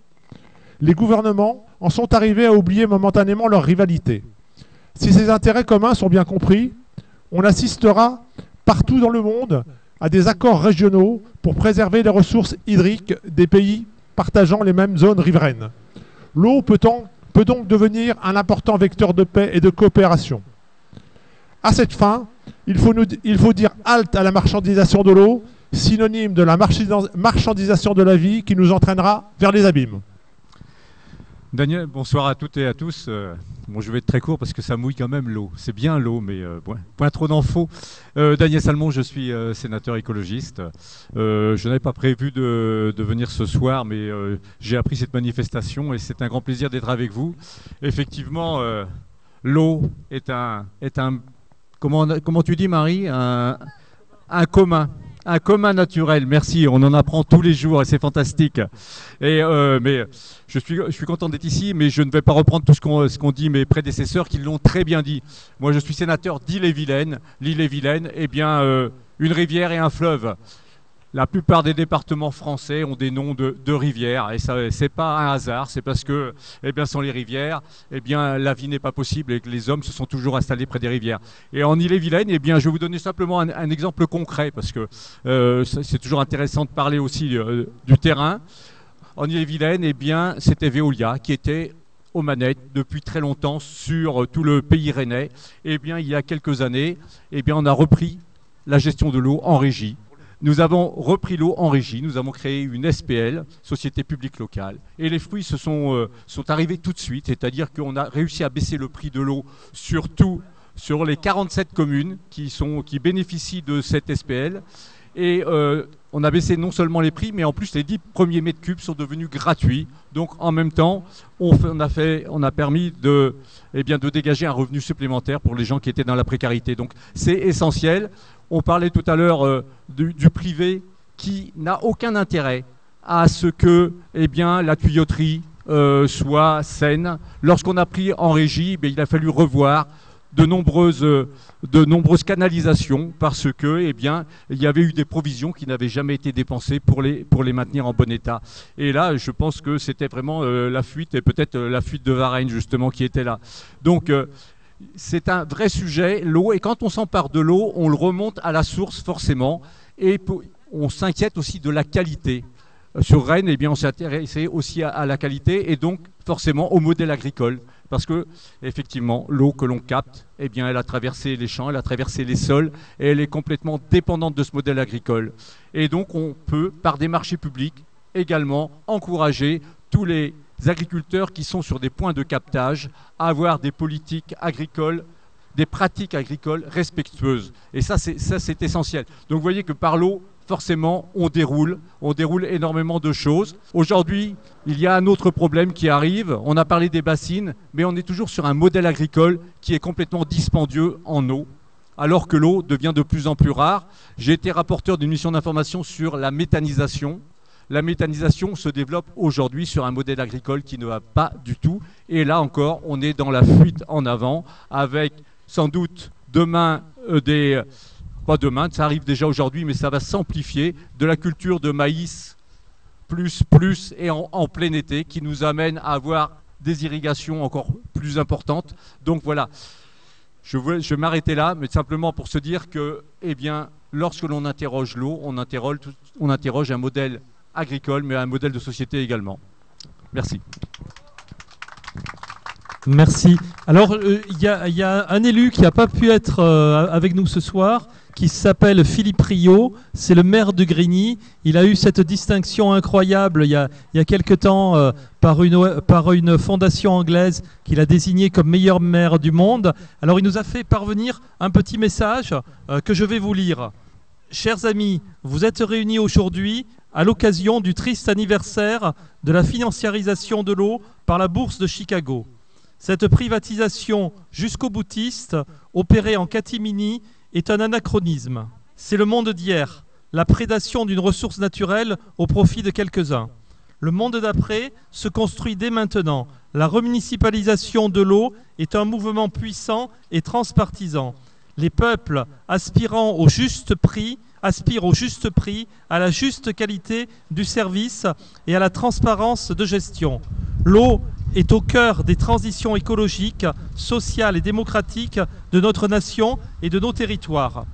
les gouvernements en sont arrivés à oublier momentanément leur rivalité. Si ces intérêts communs sont bien compris, on assistera partout dans le monde à des accords régionaux pour préserver les ressources hydriques des pays partageant les mêmes zones riveraines. L'eau peut, donc devenir un important vecteur de paix et de coopération. À cette fin, il faut, il faut dire halte à la marchandisation de l'eau, synonyme de la marchandisation de la vie qui nous entraînera vers les abîmes. Daniel, bonsoir à toutes et à tous. Euh, bon, je vais être très court parce que ça mouille quand même l'eau. C'est bien l'eau, mais euh, point, trop d'infos. Euh, Daniel Salmon, je suis sénateur écologiste. je n'avais pas prévu de, venir ce soir, mais j'ai appris cette manifestation et c'est un grand plaisir d'être avec vous. Effectivement, l'eau est un, est un comment, comment tu dis Marie, un commun un commun naturel. Merci, on en apprend tous les jours et c'est fantastique. Et euh, mais je suis, content d'être ici, mais je ne vais pas reprendre tout ce qu'ont dit mes prédécesseurs qui l'ont très bien dit. Moi, je suis sénateur d'Ille-et-Vilaine. L'Ille-et-Vilaine, eh bien, euh, une rivière et un fleuve. La plupart des départements français ont des noms de, rivières et ça c'est pas un hasard, c'est parce que eh bien sans les rivières, eh bien la vie n'est pas possible et que les hommes se sont toujours installés près des rivières. Et en Ille-et-Vilaine, eh bien je vais vous donner simplement un, exemple concret parce que euh, c'est toujours intéressant de parler aussi euh, du terrain. En Ille-et-Vilaine, eh bien c'était Veolia qui était aux manettes depuis très longtemps sur tout le pays rennais. Eh bien il y a quelques années, eh on a repris la gestion de l'eau en régie nous avons repris l'eau en régie, nous avons créé une SPL, Société publique locale, et les fruits se sont, euh, sont arrivés tout de suite, c'est-à-dire qu'on a réussi à baisser le prix de l'eau sur sur les 47 communes qui, sont, qui bénéficient de cette SPL. Et euh, on a baissé non seulement les prix, mais en plus les 10 premiers mètres cubes sont devenus gratuits. Donc en même temps, on, a, fait, on a permis de, eh bien, de dégager un revenu supplémentaire pour les gens qui étaient dans la précarité. Donc c'est essentiel. On parlait tout à l'heure euh, du, privé qui n'a aucun intérêt à ce que eh bien, la tuyauterie euh, soit saine. Lorsqu'on a pris en régie, eh il a fallu revoir de nombreuses, de nombreuses canalisations parce que, eh bien, il y avait eu des provisions qui n'avaient jamais été dépensées pour les, pour les maintenir en bon état. Et là, je pense que c'était vraiment euh, la fuite et peut-être euh, la fuite de Varennes justement qui était là. Donc euh, c'est un vrai sujet, l'eau. Et quand on s'empare de l'eau, on le remonte à la source forcément. Et on s'inquiète aussi de la qualité. Sur Rennes, eh bien, on s'est intéressé aussi à la qualité et donc forcément au modèle agricole parce que effectivement l'eau que l'on capte, eh bien, elle a traversé les champs, elle a traversé les sols, et elle est complètement dépendante de ce modèle agricole. Et donc on peut, par des marchés publics, également encourager tous les agriculteurs qui sont sur des points de captage à avoir des politiques agricoles des pratiques agricoles respectueuses. Et ça, c'est essentiel. Donc vous voyez que par l'eau, forcément, on déroule, on déroule énormément de choses. Aujourd'hui, il y a un autre problème qui arrive. On a parlé des bassines, mais on est toujours sur un modèle agricole qui est complètement dispendieux en eau, alors que l'eau devient de plus en plus rare. J'ai été rapporteur d'une mission d'information sur la méthanisation. La méthanisation se développe aujourd'hui sur un modèle agricole qui ne va pas du tout. Et là encore, on est dans la fuite en avant, avec sans doute demain euh, des pas demain, ça arrive déjà aujourd'hui, mais ça va s'amplifier, de la culture de maïs plus, plus et en, plein été, qui nous amène à avoir des irrigations encore plus importantes. Donc voilà, je vais, je m'arrêter là, mais simplement pour se dire que, eh bien, lorsque l'on interroge l'eau, on interroge, on interroge un modèle agricole, mais un modèle de société également. Merci. Merci. Alors, euh, il y, a un élu qui n'a pas pu être euh, avec nous ce soir, qui s'appelle Philippe Rio. C'est le maire de Grigny. Il a eu cette distinction incroyable il y a, quelque temps euh, par, une, par une fondation anglaise qu'il a désigné comme meilleur maire du monde. Alors, il nous a fait parvenir un petit message que je vais vous lire. Chers amis, vous êtes réunis aujourd'hui à l'occasion du triste anniversaire de la financiarisation de l'eau par la bourse de Chicago. Cette privatisation jusqu'au boutiste, opérée en catimini, est un anachronisme. C'est le monde d'hier, la prédation d'une ressource naturelle au profit de quelques-uns. Le monde d'après se construit dès maintenant. La remunicipalisation de l'eau est un mouvement puissant et transpartisan. Les peuples aspirant au juste prix aspirent au juste prix, à la juste qualité du service et à la transparence de gestion. L'eau est au cœur des transitions écologiques, sociales et démocratiques de notre nation et de nos territoires.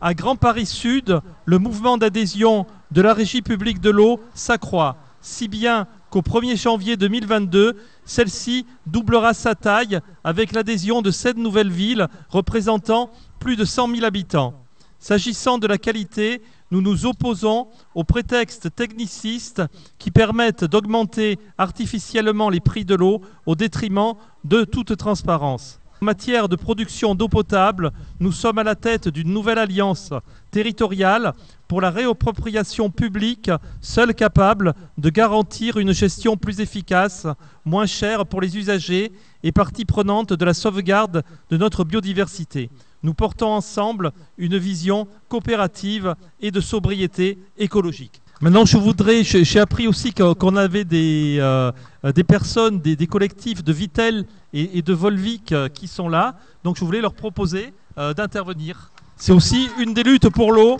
À Grand Paris Sud, le mouvement d'adhésion de la Régie publique de l'eau s'accroît, si bien qu'au 1er janvier 2022, celle-ci doublera sa taille avec l'adhésion de sept nouvelles villes représentant plus de 100 000 habitants. S'agissant de la qualité, nous nous opposons aux prétextes technicistes qui permettent d'augmenter artificiellement les prix de l'eau au détriment de toute transparence. En matière de production d'eau potable, nous sommes à la tête d'une nouvelle alliance territoriale pour la réappropriation publique, seule capable de garantir une gestion plus efficace, moins chère pour les usagers et partie prenante de la sauvegarde de notre biodiversité nous portons ensemble une vision coopérative et de sobriété écologique. Maintenant, je voudrais, j'ai appris aussi qu'on avait des, euh, des personnes, des, collectifs de Vitel et, de Volvic euh, qui sont là. Donc, je voulais leur proposer euh, d'intervenir. C'est aussi une des luttes pour l'eau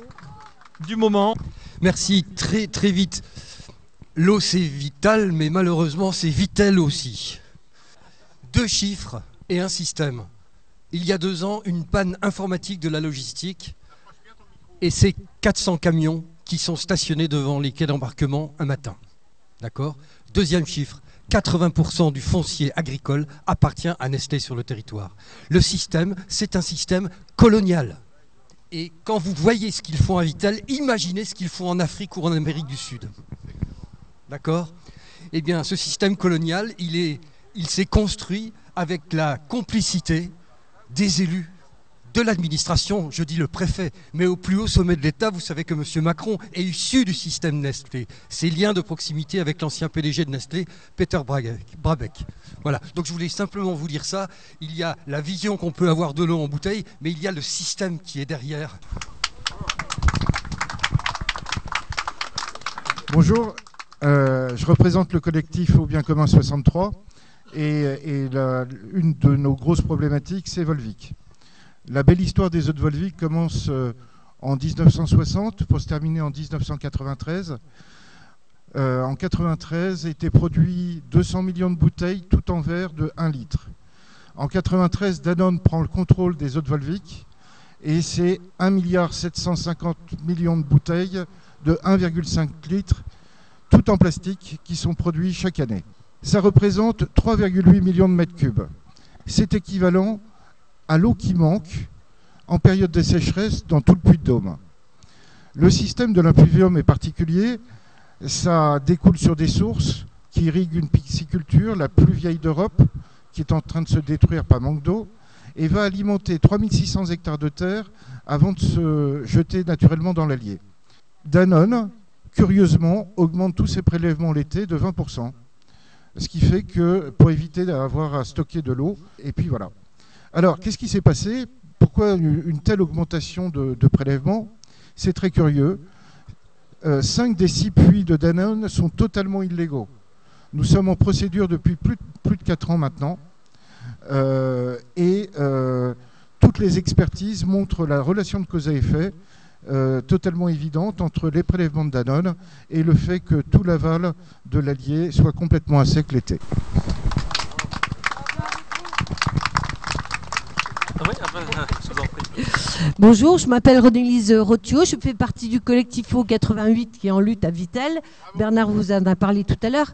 du moment. Merci, très très vite. L'eau, c'est vital, mais malheureusement, c'est Vitel aussi. Deux chiffres et un système il y a deux ans une panne informatique de la logistique et c'est 400 camions qui sont stationnés devant les quais d'embarquement un matin. D'accord? Deuxième chiffre, 80% du foncier agricole appartient à Nestlé sur le territoire. Le système, c'est un système colonial. Et quand vous voyez ce qu'ils font à Vitel, imaginez ce qu'ils font en Afrique ou en Amérique du Sud. D'accord? Eh bien, ce système colonial, il s'est construit avec la complicité des élus, de l'administration, je dis le préfet, mais au plus haut sommet de l'État, vous savez que M. Macron est issu du système Nestlé. Ses liens de proximité avec l'ancien PDG de Nestlé, Peter Brabeck. Voilà, donc je voulais simplement vous dire ça. Il y a la vision qu'on peut avoir de l'eau en bouteille, mais il y a le système qui est derrière. Bonjour, euh, je représente le collectif Au Bien Commun 63 Et, et une de nos grosses problématiques, c'est Volvic. La belle histoire des eaux de Volvic commence euh, en 1960 pour se terminer en 1993. Euh, en 93 étaient produits 200 millions de bouteilles tout en verre de 1 litre. En 93, Danone prend le contrôle des eaux de Volvic et c'est 1 milliard 750 millions de bouteilles de 1,5 litres tout en plastique qui sont produits chaque année. Ça représente 3,8 millions de mètres cubes. C'est équivalent à l'eau qui manque en période de sécheresse dans tout le Puy-de-Dôme. Le système de l'impluvium est particulier. Ça découle sur des sources qui irriguent une pisciculture, la plus vieille d'Europe, qui est en train de se détruire par manque d'eau, et va alimenter 3600 hectares de terre avant de se jeter naturellement dans l'Allier. Danone, curieusement, augmente tous ses prélèvements l'été de 20%. Ce qui fait que, pour éviter d'avoir à stocker de l'eau, et puis voilà. Alors, qu'est-ce qui s'est passé? Pourquoi une telle augmentation de, prélèvements? C'est très curieux. Euh, cinq des six puits de Danone sont totalement illégaux. Nous sommes en procédure depuis plus, de- 4 ans maintenant. Euh, et euh, toutes les expertises montrent la relation de cause à effet totalement évidente entre les prélèvements de Danone et le fait que tout l'aval de l'Allier soit complètement à sec l'été. Bonjour, je m'appelle Renélise Rotio, je fais partie du collectif O 88 qui est en lutte à Vitel. Bernard vous en a parlé tout à l'heure.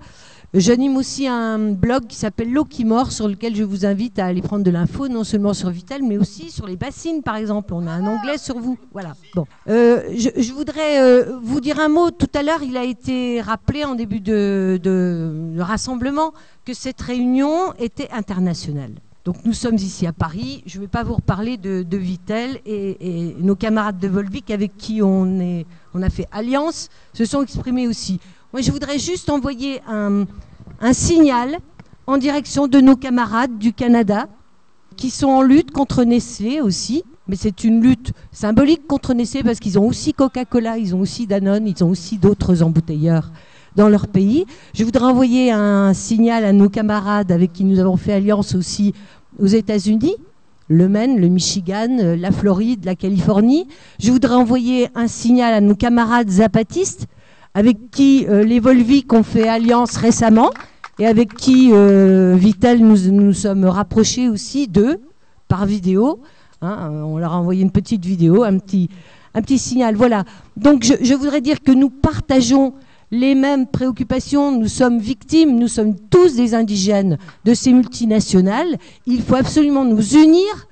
J'anime aussi un blog qui s'appelle L'eau qui mord, sur lequel je vous invite à aller prendre de l'info, non seulement sur Vitel, mais aussi sur les bassines, par exemple. On a un onglet sur vous. Voilà. Bon. Euh, je, voudrais euh, vous dire un mot. Tout à l'heure, il a été rappelé en début de rassemblement que cette réunion était internationale. Donc nous sommes ici à Paris. Je ne vais pas vous reparler de, Vitel et, nos camarades de Volvic avec qui on, a fait alliance se sont exprimés aussi. Moi, je voudrais juste envoyer un, un signal en direction de nos camarades du Canada qui sont en lutte contre Nestlé aussi. Mais c'est une lutte symbolique contre Nestlé parce qu'ils ont aussi Coca-Cola, ils ont aussi Danone, ils ont aussi d'autres embouteilleurs dans leur pays. Je voudrais envoyer un signal à nos camarades avec qui nous avons fait alliance aussi aux États-Unis, le Maine, le Michigan, euh, la Floride, la Californie. Je voudrais envoyer un signal à nos camarades zapatistes avec qui euh, les Volvic ont fait alliance récemment et avec qui euh, Vitel nous nous sommes rapprochés aussi d'eux par vidéo. Hein, euh, on leur a envoyé une petite vidéo, un petit, un petit signal. Voilà. Donc je voudrais dire que nous partageons les mêmes préoccupations. Nous sommes victimes, nous sommes tous des indigènes de ces multinationales. Il faut absolument nous unir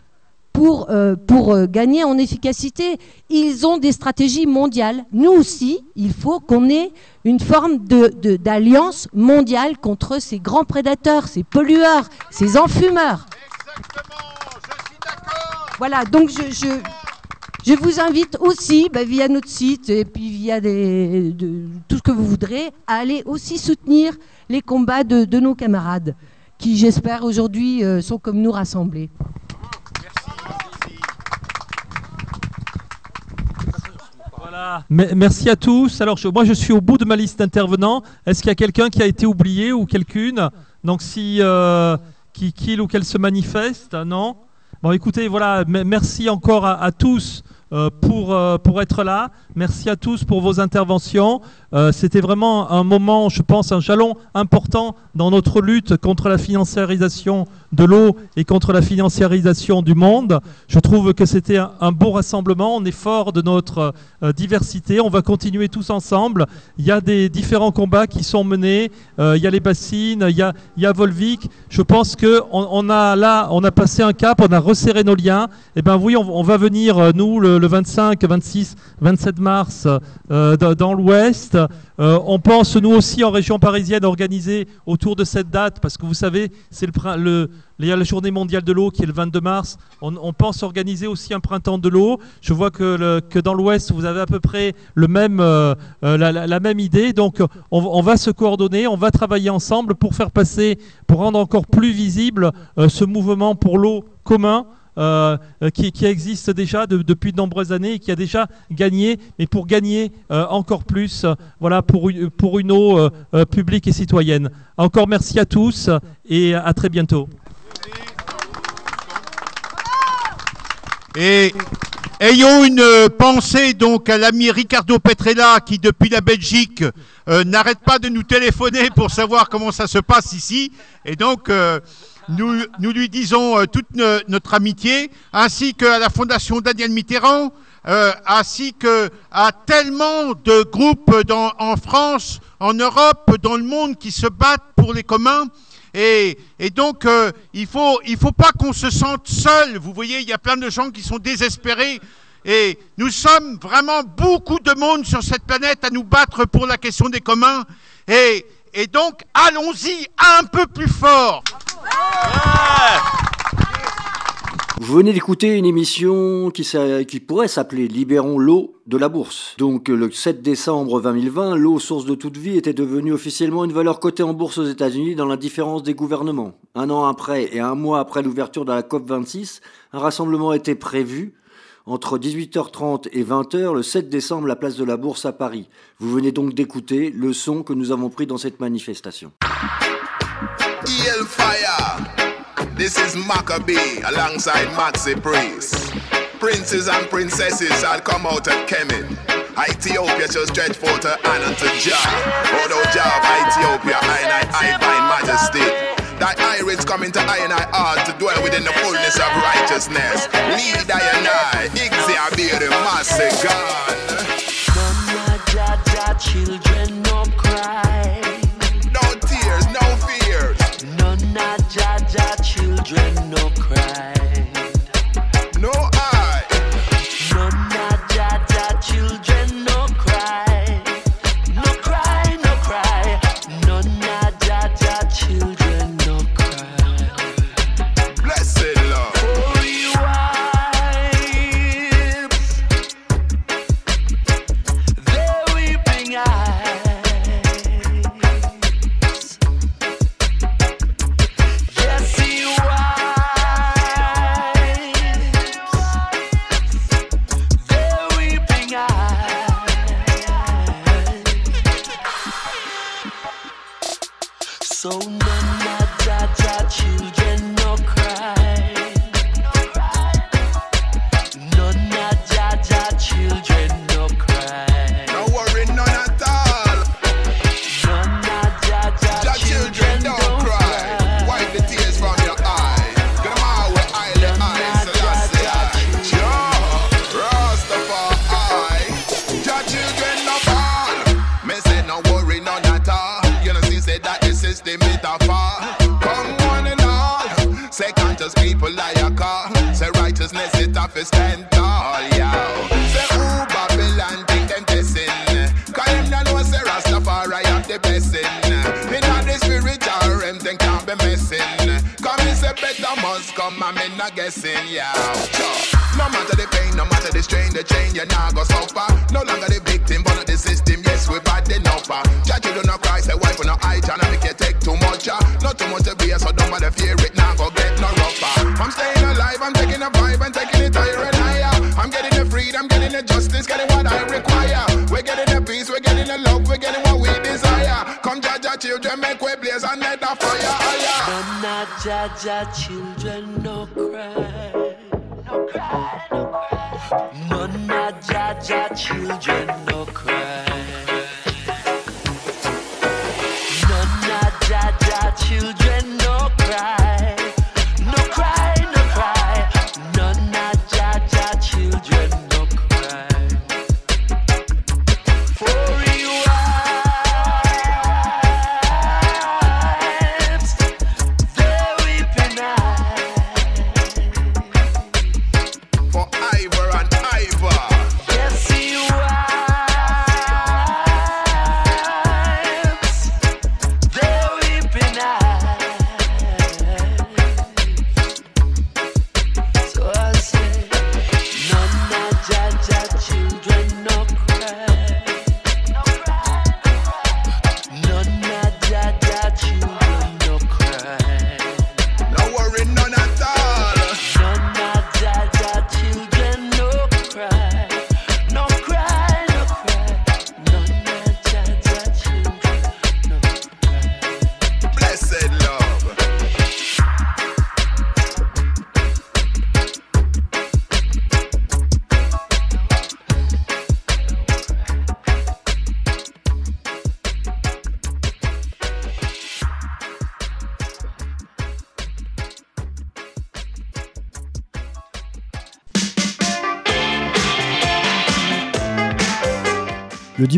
pour, euh, pour euh, gagner en efficacité. Ils ont des stratégies mondiales. Nous aussi, il faut qu'on ait une forme de- de- d'alliance mondiale contre ces grands prédateurs, ces pollueurs, ces enfumeurs. Voilà, donc je, je, je vous invite aussi, bah, via notre site et puis via tout ce que vous voudrez, à aller aussi soutenir les combats de, nos camarades, qui j'espère aujourd'hui euh, sont comme nous rassemblés. Merci à tous. Alors, moi, je suis au bout de ma liste d'intervenants. Est-ce qu'il y a quelqu'un qui a été oublié ou quelqu'une? Donc, si euh, qui qu'il ou qu'elle se manifeste, non? Bon, écoutez, voilà. me- Merci encore à, tous pour euh, pour être là. Merci à tous pour vos interventions. Euh, C'était vraiment un moment, je pense, un jalon important dans notre lutte contre la financiarisation de l'eau et contre la financiarisation du monde. Je trouve que c'était un, beau rassemblement. On est fort de notre euh, diversité. On va continuer tous ensemble. Il y a des différents combats qui sont menés. Euh, il y a les bassines, il y a, Volvic. Je pense que on, a là, on a passé un cap, on a resserré nos liens. Et ben oui, on, va venir euh, nous le, le 25, 26, 27 mars dans l'Ouest. Euh, on pense nous aussi en région parisienne organiser autour de cette date parce que vous savez, c'est le, le il y a la journée mondiale de l'eau qui est le 22 mars. On, pense organiser aussi un printemps de l'eau. Je vois que, dans l'Ouest, vous avez à peu près euh, euh, la, même idée. Donc, on, va se coordonner, on va travailler ensemble pour faire passer, pour rendre encore plus visible ce mouvement pour l'eau commun euh, qui, qui existe déjà de- depuis de nombreuses années et qui a déjà gagné, mais pour gagner euh, encore plus, euh, voilà, pour, pour une eau euh, euh, publique et citoyenne. Encore merci à tous et à très bientôt. Et ayons une pensée donc à l'ami Ricardo Petrella qui depuis la Belgique euh, n'arrête pas de nous téléphoner pour savoir comment ça se passe ici. Et donc euh, nous, lui disons euh, toute no- notre amitié, ainsi qu'à la Fondation Daniel Mitterrand, euh, ainsi que à tellement de groupes en France, en Europe, dans le monde qui se battent pour les communs. Et, donc, euh, il faut, il faut pas qu'on se sente seul. Vous voyez, il y a plein de gens qui sont désespérés. Et nous sommes vraiment beaucoup de monde sur cette planète à nous battre pour la question des communs. Et donc, allons-y un peu plus fort. Vous venez d'écouter une émission qui, pourrait s'appeler Libérons l'eau de la bourse. Donc le 7 décembre 2020, l'eau, source de toute vie, était devenue officiellement une valeur cotée en bourse aux États-Unis dans l'indifférence des gouvernements. Un an après et un mois après l'ouverture de la COP26, un rassemblement était prévu entre 18h30 et 20h le 7 décembre la place de la Bourse à Paris. Vous venez donc d'écouter le son que nous avons pris dans cette manifestation. Hellfire. This is Maccabee alongside Maxi Priest. Princes and princesses shall come out of Kemet. Ethiopia shall stretch forth her hand unto Jah. Oh, Thou Jah of Ethiopia, I and I, I majesty. Thy irons come to I and I heart to dwell within the fullness of righteousness. Lead I and I, Ixia be the master God. Jaja children no cry. Jaja children no cry.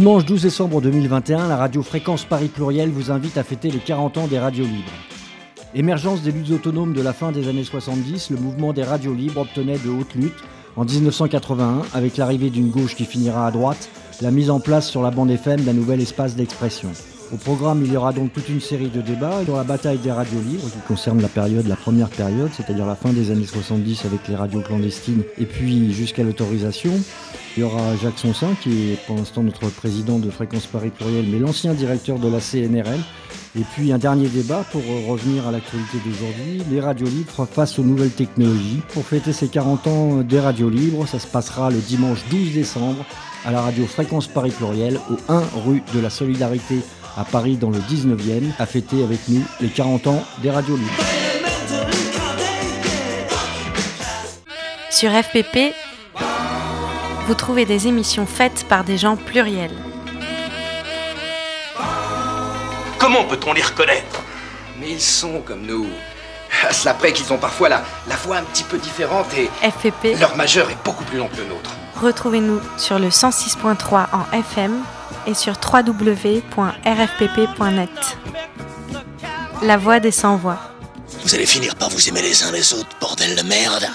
Dimanche 12 décembre 2021, la radio Fréquence Paris Pluriel vous invite à fêter les 40 ans des radios libres. Émergence des luttes autonomes de la fin des années 70, le mouvement des radios libres obtenait de hautes luttes en 1981 avec l'arrivée d'une gauche qui finira à droite, la mise en place sur la bande FM d'un nouvel espace d'expression. Au programme, il y aura donc toute une série de débats sur la bataille des radios libres qui concerne la période, la première période, c'est-à-dire la fin des années 70 avec les radios clandestines et puis jusqu'à l'autorisation. Il y aura Jacques Sonsin qui est pour l'instant notre président de Fréquence Paris Pluriel, mais l'ancien directeur de la CNRL. Et puis un dernier débat pour revenir à l'actualité d'aujourd'hui, les radios libres face aux nouvelles technologies. Pour fêter ces 40 ans des radios libres, ça se passera le dimanche 12 décembre à la radio Fréquence Paris Pluriel au 1 rue de la Solidarité à Paris dans le 19e, à fêter avec nous les 40 ans des radios libres. Sur FPP, vous trouvez des émissions faites par des gens pluriels. Comment peut-on les reconnaître? Mais ils sont comme nous. À cela près qu'ils ont parfois la, la voix un petit peu différente et FPP, leur majeur est beaucoup plus long que le nôtre. retrouvez-nous sur le 106.3 en FM et sur www.rfpp.net. La voix des sans-voix. Vous allez finir par vous aimer les uns les autres, bordel de merde